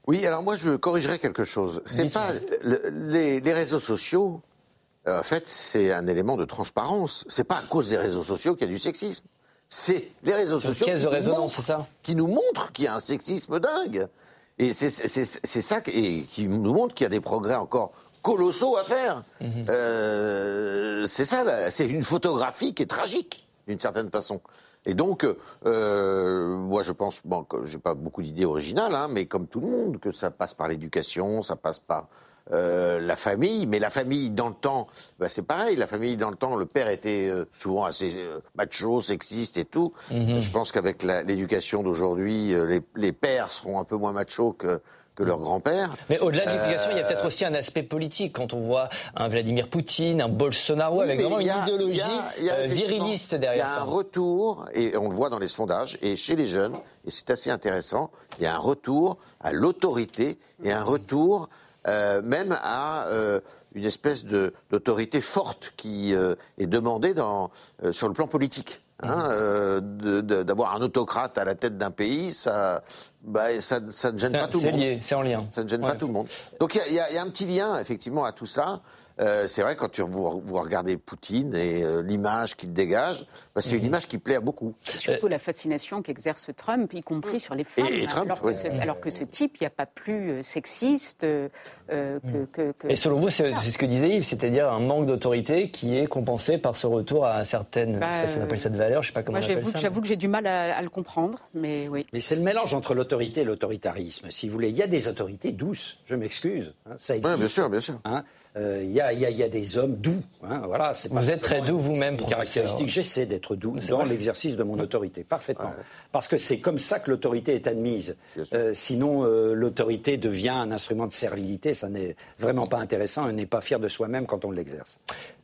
Oui, alors moi, je corrigerai quelque chose. C'est pas les, réseaux sociaux. Euh, en fait, c'est un élément de transparence. C'est pas à cause des réseaux sociaux qu'il y a du sexisme. C'est les réseaux sociaux qui, de nous montrent, ça qui nous montrent qu'il y a un sexisme dingue. Et c'est ça et qui nous montre qu'il y a des progrès encore colossaux à faire. Mhm. c'est ça, c'est une photographie qui est tragique, d'une certaine façon. Et donc, euh, moi, je pense, bon, j'ai pas beaucoup d'idées originales, hein, mais comme tout le monde, que ça passe par l'éducation, ça passe par euh, la famille, mais la famille dans le temps, bah, c'est pareil. La famille dans le temps, le père était euh, souvent assez euh, macho, sexiste et tout. Mhm. Je pense qu'avec l'éducation d'aujourd'hui, euh, les, les, pères seront un peu moins machos que que leur grand-père. Mais au-delà de l'éducation, il y a peut-être aussi un aspect politique. Quand on voit un Vladimir Poutine, un Bolsonaro, avec vraiment une idéologie viriliste derrière ça. Il y a un retour, et on le voit dans les sondages, et chez les jeunes, et c'est assez intéressant, il y a un retour à l'autorité et un retour euh, même à euh, une espèce d'autorité forte qui euh, est demandée dans, sur le plan politique. Hein, mmh. d'avoir un autocrate à la tête d'un pays, ça, bah, ça, ça, ne gêne pas tout le monde. C'est en lien. Ça ne gêne pas tout le monde. Donc il y, y, a un petit lien effectivement à tout ça. Euh, c'est vrai, quand tu, vous, vous, regardez Poutine et euh, l'image qu'il dégage, bah, c'est une mhm. image qui plaît à beaucoup. surtout la fascination qu'exerce Trump, y compris sur les femmes. alors, que ce, alors, que ce, type, il n'y a pas plus euh, sexiste euh, mhm. que, que, Et selon vous, c'est ce que disait Yves, c'est-à-dire un manque d'autorité qui est compensé par ce retour à certaines, bah, ça appelle cette valeur, je sais pas comment Moi, j'avoue que j'ai du mal à, le comprendre, mais oui. Mais c'est le mélange entre l'autorité et l'autoritarisme. Si vous voulez, il y a des autorités douces, je m'excuse, hein, ça existe. bien sûr, bien sûr. Hein il euh, y, a, y, a, y, a, des hommes doux. Hein, voilà, Vous êtes très doux vous-même. Caractéristique. J'essaie d'être doux dans l'exercice de mon autorité, parfaitement. Parce que c'est comme ça que l'autorité est admise. Euh, sinon, euh, l'autorité devient un instrument de servilité. Ça n'est vraiment pas intéressant. On n'est pas fier de soi-même quand on l'exerce.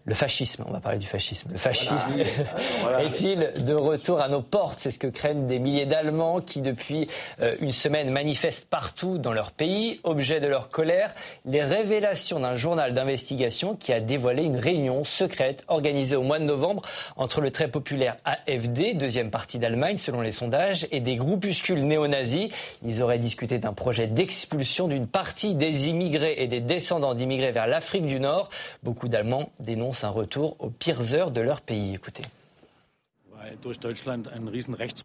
Le fascisme, on va parler du fascisme. Le fascisme est-il de retour à nos portes? C'est ce que craignent des milliers d'Allemands qui, depuis euh, une semaine, manifestent partout dans leur pays. Objet de leur colère, les révélations d'un journal d'investigation qui a dévoilé une réunion secrète organisée au mois de novembre entre le très populaire AFD, deuxième parti d'Allemagne selon les sondages, et des groupuscules néo-nazis. Ils auraient discuté d'un projet d'expulsion d'une partie des immigrés et des descendants d'immigrés vers l'Afrique du Nord. Beaucoup d'Allemands dénoncent un retour aux pires heures de leur pays. Écoutez.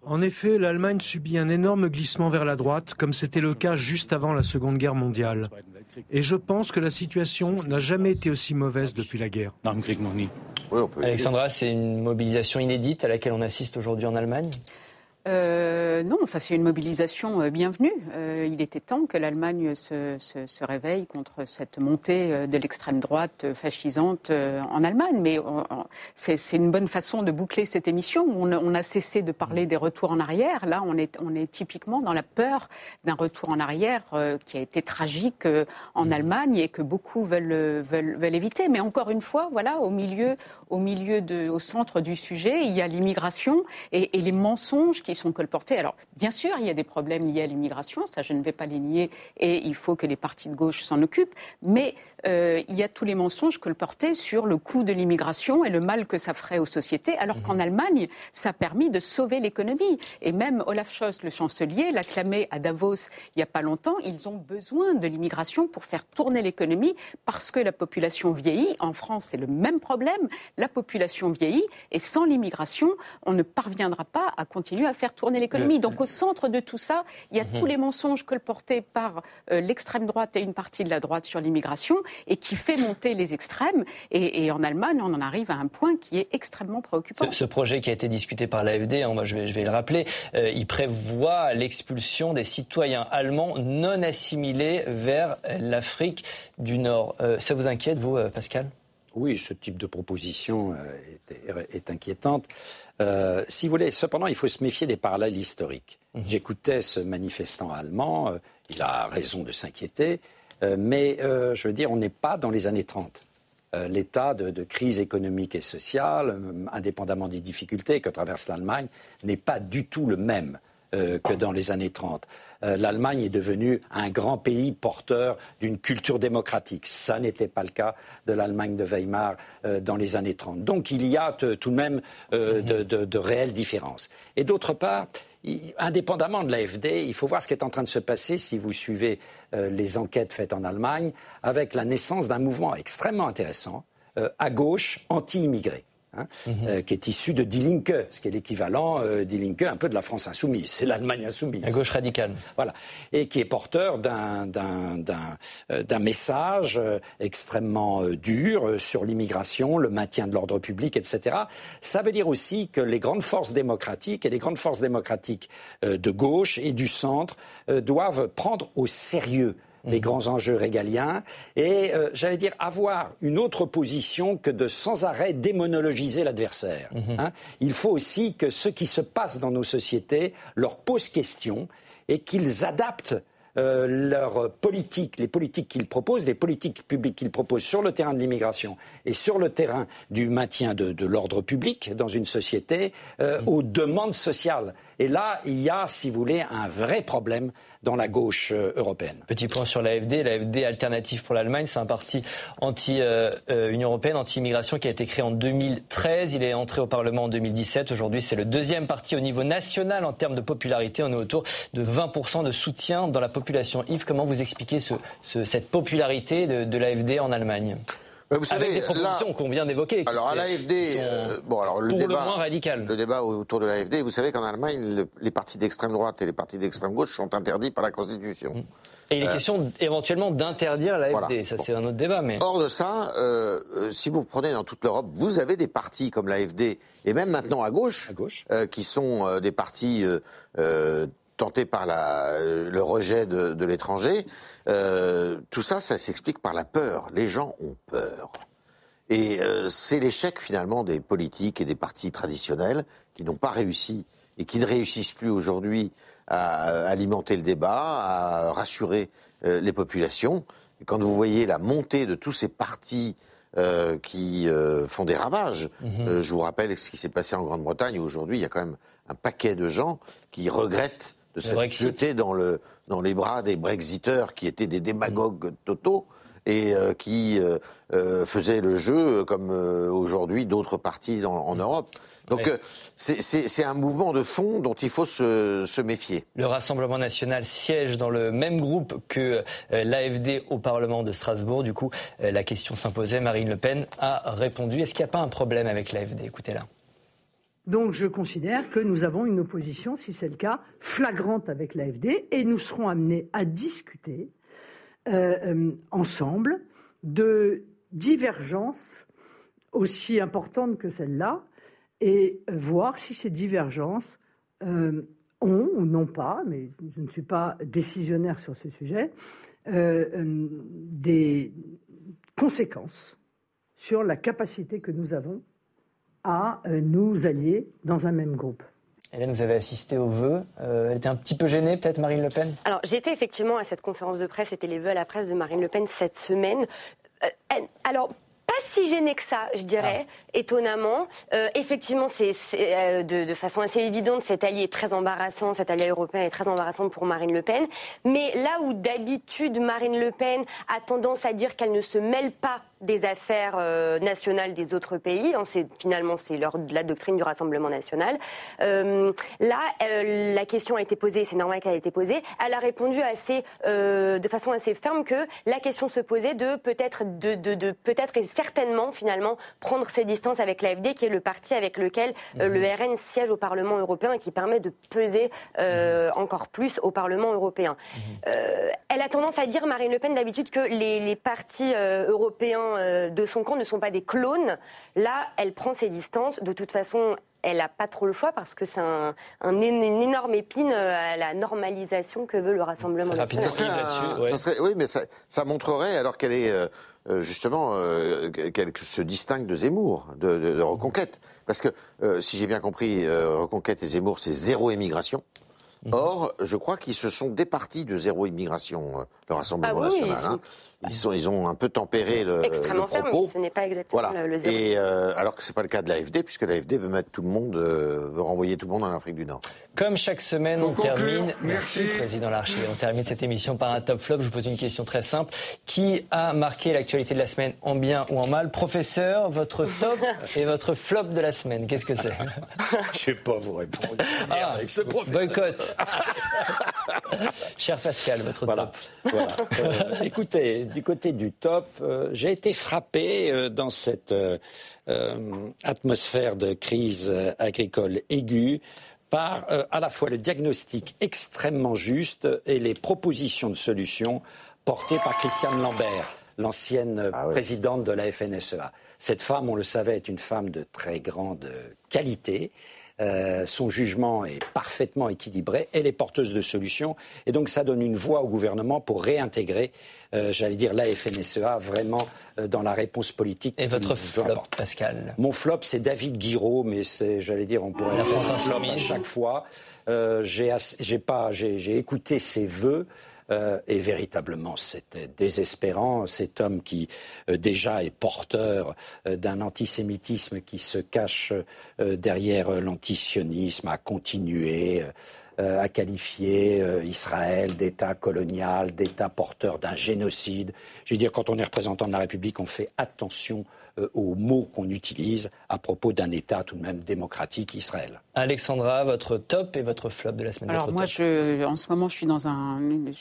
En effet, l'Allemagne subit un énorme glissement vers la droite, comme c'était le cas juste avant la Seconde Guerre mondiale. Et je pense que la situation n'a jamais été aussi mauvaise depuis la guerre. Alexandra, c'est une mobilisation inédite à laquelle on assiste aujourd'hui en Allemagne? Euh, non, enfin, c'est une mobilisation euh, bienvenue. Euh, il était temps que l'Allemagne se, se, se, réveille contre cette montée euh, de l'extrême droite fascisante en Allemagne. Mais c'est une bonne façon de boucler cette émission. On, on, a cessé de parler des retours en arrière. Là, on est, on est typiquement dans la peur d'un retour en arrière qui a été tragique en Allemagne et que beaucoup veulent, veulent, veulent, éviter. Mais encore une fois, voilà, au milieu, au milieu de, au centre du sujet, il y a l'immigration et, et les mensonges qui sont colportés. Alors, bien sûr, il y a des problèmes liés à l'immigration, ça je ne vais pas les nier, et il faut que les partis de gauche s'en occupent, mais euh, il y a tous les mensonges colportés sur le coût de l'immigration et le mal que ça ferait aux sociétés, alors qu'en Allemagne, ça a permis de sauver l'économie. Et même Olaf Scholz, le chancelier, l'a clamé à Davos il n'y a pas longtemps, ils ont besoin de l'immigration pour faire tourner l'économie parce que la population vieillit. En France, c'est le même problème. La population vieillit et sans l'immigration, on ne parviendra pas à continuer à faire tourner l'économie. Donc au centre de tout ça, il y a mhm. tous les mensonges colportés par euh, l'extrême droite et une partie de la droite sur l'immigration et qui fait monter les extrêmes. Et, en Allemagne, on en arrive à un point qui est extrêmement préoccupant. Ce, projet qui a été discuté par l'AFD, hein, moi je vais, je vais le rappeler, euh, il prévoit l'expulsion des citoyens allemands non assimilés vers l'Afrique du Nord. Euh, ça vous inquiète, vous, Pascal? Oui, ce type de proposition est, est inquiétante. Euh, si vous voulez, cependant, il faut se méfier des parallèles historiques. Mhm. J'écoutais ce manifestant allemand, euh, il a raison de s'inquiéter, euh, mais je veux dire, on n'est pas dans les années 30. L'état de, de, crise économique et sociale, indépendamment des difficultés que traverse l'Allemagne, n'est pas du tout le même que dans les années 30. Euh, l'Allemagne est devenue un grand pays porteur d'une culture démocratique. Ça n'était pas le cas de l'Allemagne de Weimar euh, dans les années 30. Donc il y a tout de même euh, de, réelles différences. Et d'autre part, indépendamment de l'AFD, il faut voir ce qui est en train de se passer si vous suivez les enquêtes faites en Allemagne, avec la naissance d'un mouvement extrêmement intéressant à gauche anti-immigré. Hein, mhm. euh, qui est issu de Die Linke, ce qui est l'équivalent euh, Die Linke un peu de la France insoumise. C'est l'Allemagne insoumise. La gauche radicale. Voilà. Et qui est porteur d'un, euh, message extrêmement dur sur l'immigration, le maintien de l'ordre public, etc. Ça veut dire aussi que les grandes forces démocratiques et les grandes forces démocratiques de gauche et du centre doivent prendre au sérieux les grands enjeux régaliens, et euh, j'allais dire avoir une autre position que de sans arrêt démonologiser l'adversaire. Mhm. Hein. Il faut aussi que ce qui se passe dans nos sociétés leur pose question et qu'ils adaptent euh, leurs politiques, les politiques qu'ils proposent, les politiques publiques qu'ils proposent sur le terrain de l'immigration et sur le terrain du maintien de, l'ordre public dans une société euh, mhm. aux demandes sociales. Et là, il y a, si vous voulez, un vrai problème dans la gauche euh, européenne. Petit point sur l'AFD. L'AFD Alternative pour l'Allemagne, c'est un parti anti-Union euh, euh, européenne, anti-immigration qui a été créé en 2013. Il est entré au Parlement en 2017. Aujourd'hui, c'est le deuxième parti au niveau national en termes de popularité. On est autour de 20% de soutien dans la population. Yves, comment vous expliquez ce, cette popularité de, de l'AFD en Allemagne? Vous savez, Avec des propositions qu'on vient d'évoquer. Alors à l'AFD, euh, bon alors le débat, le moins radical. Le débat autour de l'AFD, vous savez qu'en Allemagne, les partis d'extrême droite et les partis d'extrême gauche sont interdits par la Constitution. Mm. Et il est euh, question éventuellement d'interdire l'AFD, ça c'est un autre débat. Mais... Hors de ça, euh, si vous prenez dans toute l'Europe, vous avez des partis comme l'AFD, et même maintenant à gauche, à gauche. Qui sont des partis tentés par la, le rejet de, de l'étranger. Euh, tout ça, ça s'explique par la peur. Les gens ont peur. Et euh, c'est l'échec finalement des politiques et des partis traditionnels qui n'ont pas réussi et qui ne réussissent plus aujourd'hui à alimenter le débat, à rassurer euh, les populations. Et quand vous voyez la montée de tous ces partis qui font des ravages. Mhm. je vous rappelle ce qui s'est passé en Grande-Bretagne, où aujourd'hui, il y a quand même un paquet de gens qui regrettent de s'être jetés dans, le, dans les bras des Brexiteurs qui étaient des démagogues totaux et euh, qui euh, euh, faisaient le jeu comme aujourd'hui d'autres partis en Europe. Donc c'est un mouvement de fond dont il faut se, se, méfier. Le Rassemblement national siège dans le même groupe que l'AFD au Parlement de Strasbourg. Du coup, la question s'imposait. Marine Le Pen a répondu. Est-ce qu'il n'y a pas un problème avec l'AFD Écoutez-la. Donc je considère que nous avons une opposition, si c'est le cas, flagrante avec l'AFD et nous serons amenés à discuter euh, euh, ensemble de divergences aussi importantes que celle-là et voir si ces divergences euh, ont ou n'ont pas, mais je ne suis pas décisionnaire sur ce sujet, des conséquences sur la capacité que nous avons à euh, nous allier dans un même groupe. Hélène, vous avez assisté aux vœux. Euh, elle était un petit peu gênée, peut-être, Marine Le Pen? Alors, j'étais effectivement à cette conférence de presse. C'était les vœux à la presse de Marine Le Pen cette semaine. Euh, alors, pas si gêné que ça, je dirais, ah. étonnamment. Euh, effectivement, c'est euh, de, de, façon assez évidente, cet allié est très embarrassant, cet allié européen est très embarrassant pour Marine Le Pen. Mais là où d'habitude Marine Le Pen a tendance à dire qu'elle ne se mêle pas des affaires euh, nationales des autres pays, hein, finalement c'est la doctrine du Rassemblement national. Euh, là, euh, la question a été posée, c'est normal qu'elle ait été posée. Elle a répondu assez, de façon assez ferme que la question se posait de peut-être de, de, de peut-être et certainement finalement prendre ses distances avec l'AFD, qui est le parti avec lequel le mhm. RN siège au Parlement européen et qui permet de peser mhm. encore plus au Parlement européen. Mhm. Elle a tendance à dire, Marine Le Pen, d'habitude, que les, les partis européens de son camp ne sont pas des clones. Là, elle prend ses distances. De toute façon, elle n'a pas trop le choix parce que c'est un, un, une énorme épine à la normalisation que veut le Rassemblement national. Ça serait, oui, mais ça, ça montrerait, alors qu'elle est euh, justement euh, qu'elle se distingue de Zemmour, de, de, de Reconquête. Parce que, euh, si j'ai bien compris, Reconquête et Zemmour, c'est zéro émigration. Mhm. Or, je crois qu'ils se sont départis de zéro immigration, le Rassemblement ah national. Hein. Ils, sont, ils ont un peu tempéré le, Extrêmement le propos. ce n'est pas exactement le, zéro. Et, euh, alors que c'est pas le cas de l'AFD, puisque l'AFD veut mettre tout le monde, euh, veut renvoyer tout le monde en Afrique du Nord. Comme chaque semaine, on termine. Merci, Président Larcher. On termine cette émission par un top flop. Je vous pose une question très simple. Qui a marqué l'actualité de la semaine en bien ou en mal? Professeur, votre top et votre flop de la semaine, qu'est-ce que c'est? Je sais pas vous répondre. Ah, avec ce professeur. Boycott. Cher Pascal, votre top. Voilà. Euh, écoutez, du côté du top, euh, j'ai été frappé euh, dans cette atmosphère de crise agricole aiguë par à la fois le diagnostic extrêmement juste et les propositions de solutions portées par Christiane Lambert, l'ancienne ah présidente de la FNSEA. Cette femme, on le savait, est une femme de très grande qualité. Euh, son jugement est parfaitement équilibré. Elle est porteuse de solutions. Et donc, ça donne une voie au gouvernement pour réintégrer, euh, j'allais dire, la FNSEA vraiment euh, dans la réponse politique. Et votre flop, Pascal? Mon flop, c'est David Guiraud, mais c'est, j'allais dire, on pourrait la France flop à chaque fois. j'ai, pas, j'ai écouté ses vœux. Euh, et véritablement, c'était désespérant. Cet homme qui euh, déjà est porteur euh, d'un antisémitisme qui se cache derrière l'antisionisme, a continué à qualifier Israël d'État colonial, d'État porteur d'un génocide. Je veux dire, quand on est représentant de la République, on fait attention euh, aux mots qu'on utilise à propos d'un État tout de même démocratique, Israël. Alexandra, votre top et votre flop de la semaine Alors moi, je, en ce moment, je suis dans un, une,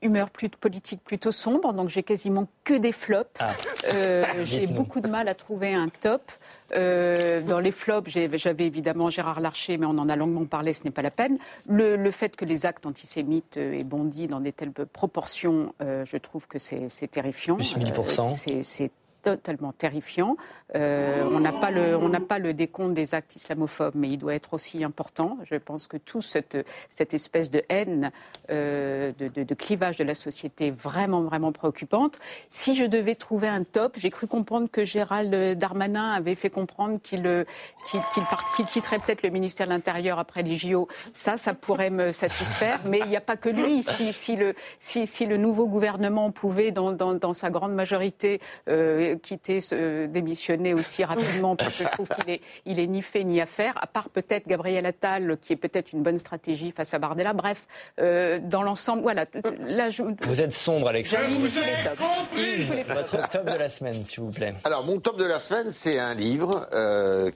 humeur plus politique plutôt sombre, donc j'ai quasiment que des flops. Ah. Euh, j'ai beaucoup de mal à trouver un top. Euh, dans les flops, j'avais évidemment Gérard Larcher, mais on en a longuement parlé, ce n'est pas la peine. Le, le, fait que les actes antisémites aient bondi dans des telles proportions, je trouve que c'est terrifiant. Plus 1000%. c'est totalement terrifiant. Euh, on n'a pas, le, on pas le décompte des actes islamophobes, mais il doit être aussi important. Je pense que toute cette, cette espèce de haine, euh, de, clivage de la société vraiment, vraiment préoccupante. Si je devais trouver un top, j'ai cru comprendre que Gérald Darmanin avait fait comprendre qu'il qu'il quitterait peut-être le ministère de l'Intérieur après les JO. Ça, ça pourrait me satisfaire. Mais il n'y a pas que lui. Si, si, le, si, si, le nouveau gouvernement pouvait, dans, dans, dans sa grande majorité, euh, quitter, démissionner aussi rapidement parce que je trouve qu'il est, il est ni fait ni à faire, à part peut-être Gabriel Attal, qui est peut-être une bonne stratégie face à Bardella. Bref, dans l'ensemble, voilà. Là, je... Vous êtes sombre, Alexandre. J'aligne tous les tops. votre top de la semaine, s'il vous plaît. Alors, mon top de la semaine, c'est un livre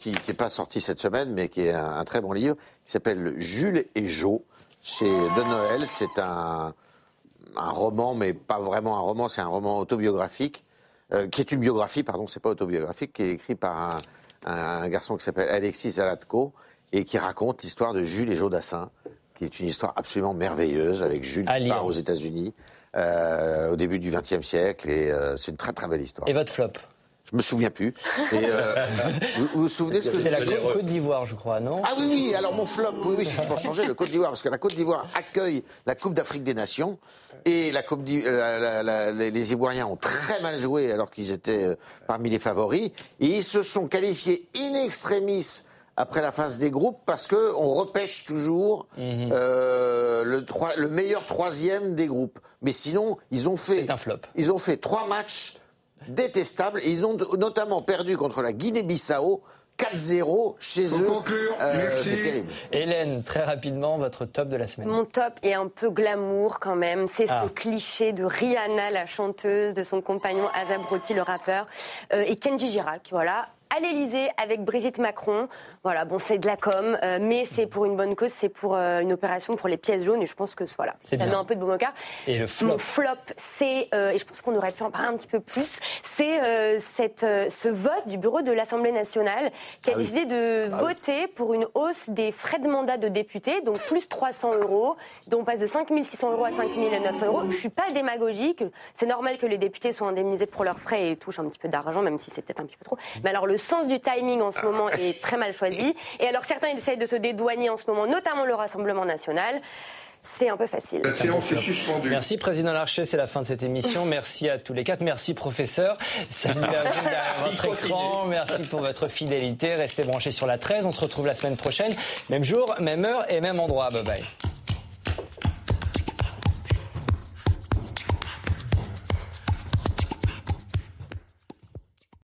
qui n'est pas sorti cette semaine, mais qui est un, un très bon livre, qui s'appelle Jules et Jo chez De Noël. C'est un, un roman, mais pas vraiment un roman, c'est un roman autobiographique, euh, qui est une biographie, pardon, c'est pas autobiographique, qui est écrit par un, garçon qui s'appelle Alexis Zalatko et qui raconte l'histoire de Jules et Jodassin, qui est une histoire absolument merveilleuse avec Jules qui part aux États-Unis euh, au début du XXe siècle et euh, c'est une très très belle histoire. Et votre flop? Je me souviens plus. Euh, vous, vous, souvenez ce que C'est la Côte d'Ivoire, je crois, non? Ah oui, oui. Alors mon flop, oui, oui, c'est pour changer le Côte d'Ivoire, parce que la Côte d'Ivoire accueille la Coupe d'Afrique des Nations et la coupe euh, les Ivoiriens ont très mal joué alors qu'ils étaient euh, parmi les favoris et ils se sont qualifiés in extremis après la phase des groupes parce que on repêche toujours mhm. le, le meilleur troisième des groupes. Mais sinon, ils ont fait, un flop. ils ont fait trois matchs détestables. Et ils ont notamment perdu contre la Guinée-Bissau. 4-0 chez eux. Euh, c'est terrible. Hélène, très rapidement, votre top de la semaine. Mon top est un peu glamour quand même. C'est ce ah. cliché de Rihanna, la chanteuse, de son compagnon Azabroti, le rappeur, euh, et Kenji Girac. Voilà à l'Elysée avec Brigitte Macron. Voilà, bon, c'est de la com, euh, mais c'est pour une bonne cause, c'est pour euh, une opération pour les pièces jaunes, et je pense que voilà, ça met un peu de bon au Et le flop, Mon flop, c'est, euh, et je pense qu'on aurait pu en parler un petit peu plus, c'est cette, ce vote du bureau de l'Assemblée nationale qui a ah décidé de ah voter pour une hausse des frais de mandat de députés, donc plus 300 euros, dont on passe de 5 600 euros à 5 900 euros. Je suis pas démagogique, c'est normal que les députés soient indemnisés pour leurs frais et touchent un petit peu d'argent, même si c'est peut-être un petit peu trop. Mais alors le sens du timing en ce moment est très mal choisi. Et alors certains essayent de se dédouaner en ce moment, notamment le Rassemblement national. C'est un peu facile. La séance est suspendue. Merci, Président Larcher. C'est la fin de cette émission. Merci à tous les quatre. Merci, professeur. Salut à vous derrière votre écran. Merci pour votre fidélité. Restez branchés sur la 13. On se retrouve la semaine prochaine. Même jour, même heure et même endroit. Bye bye.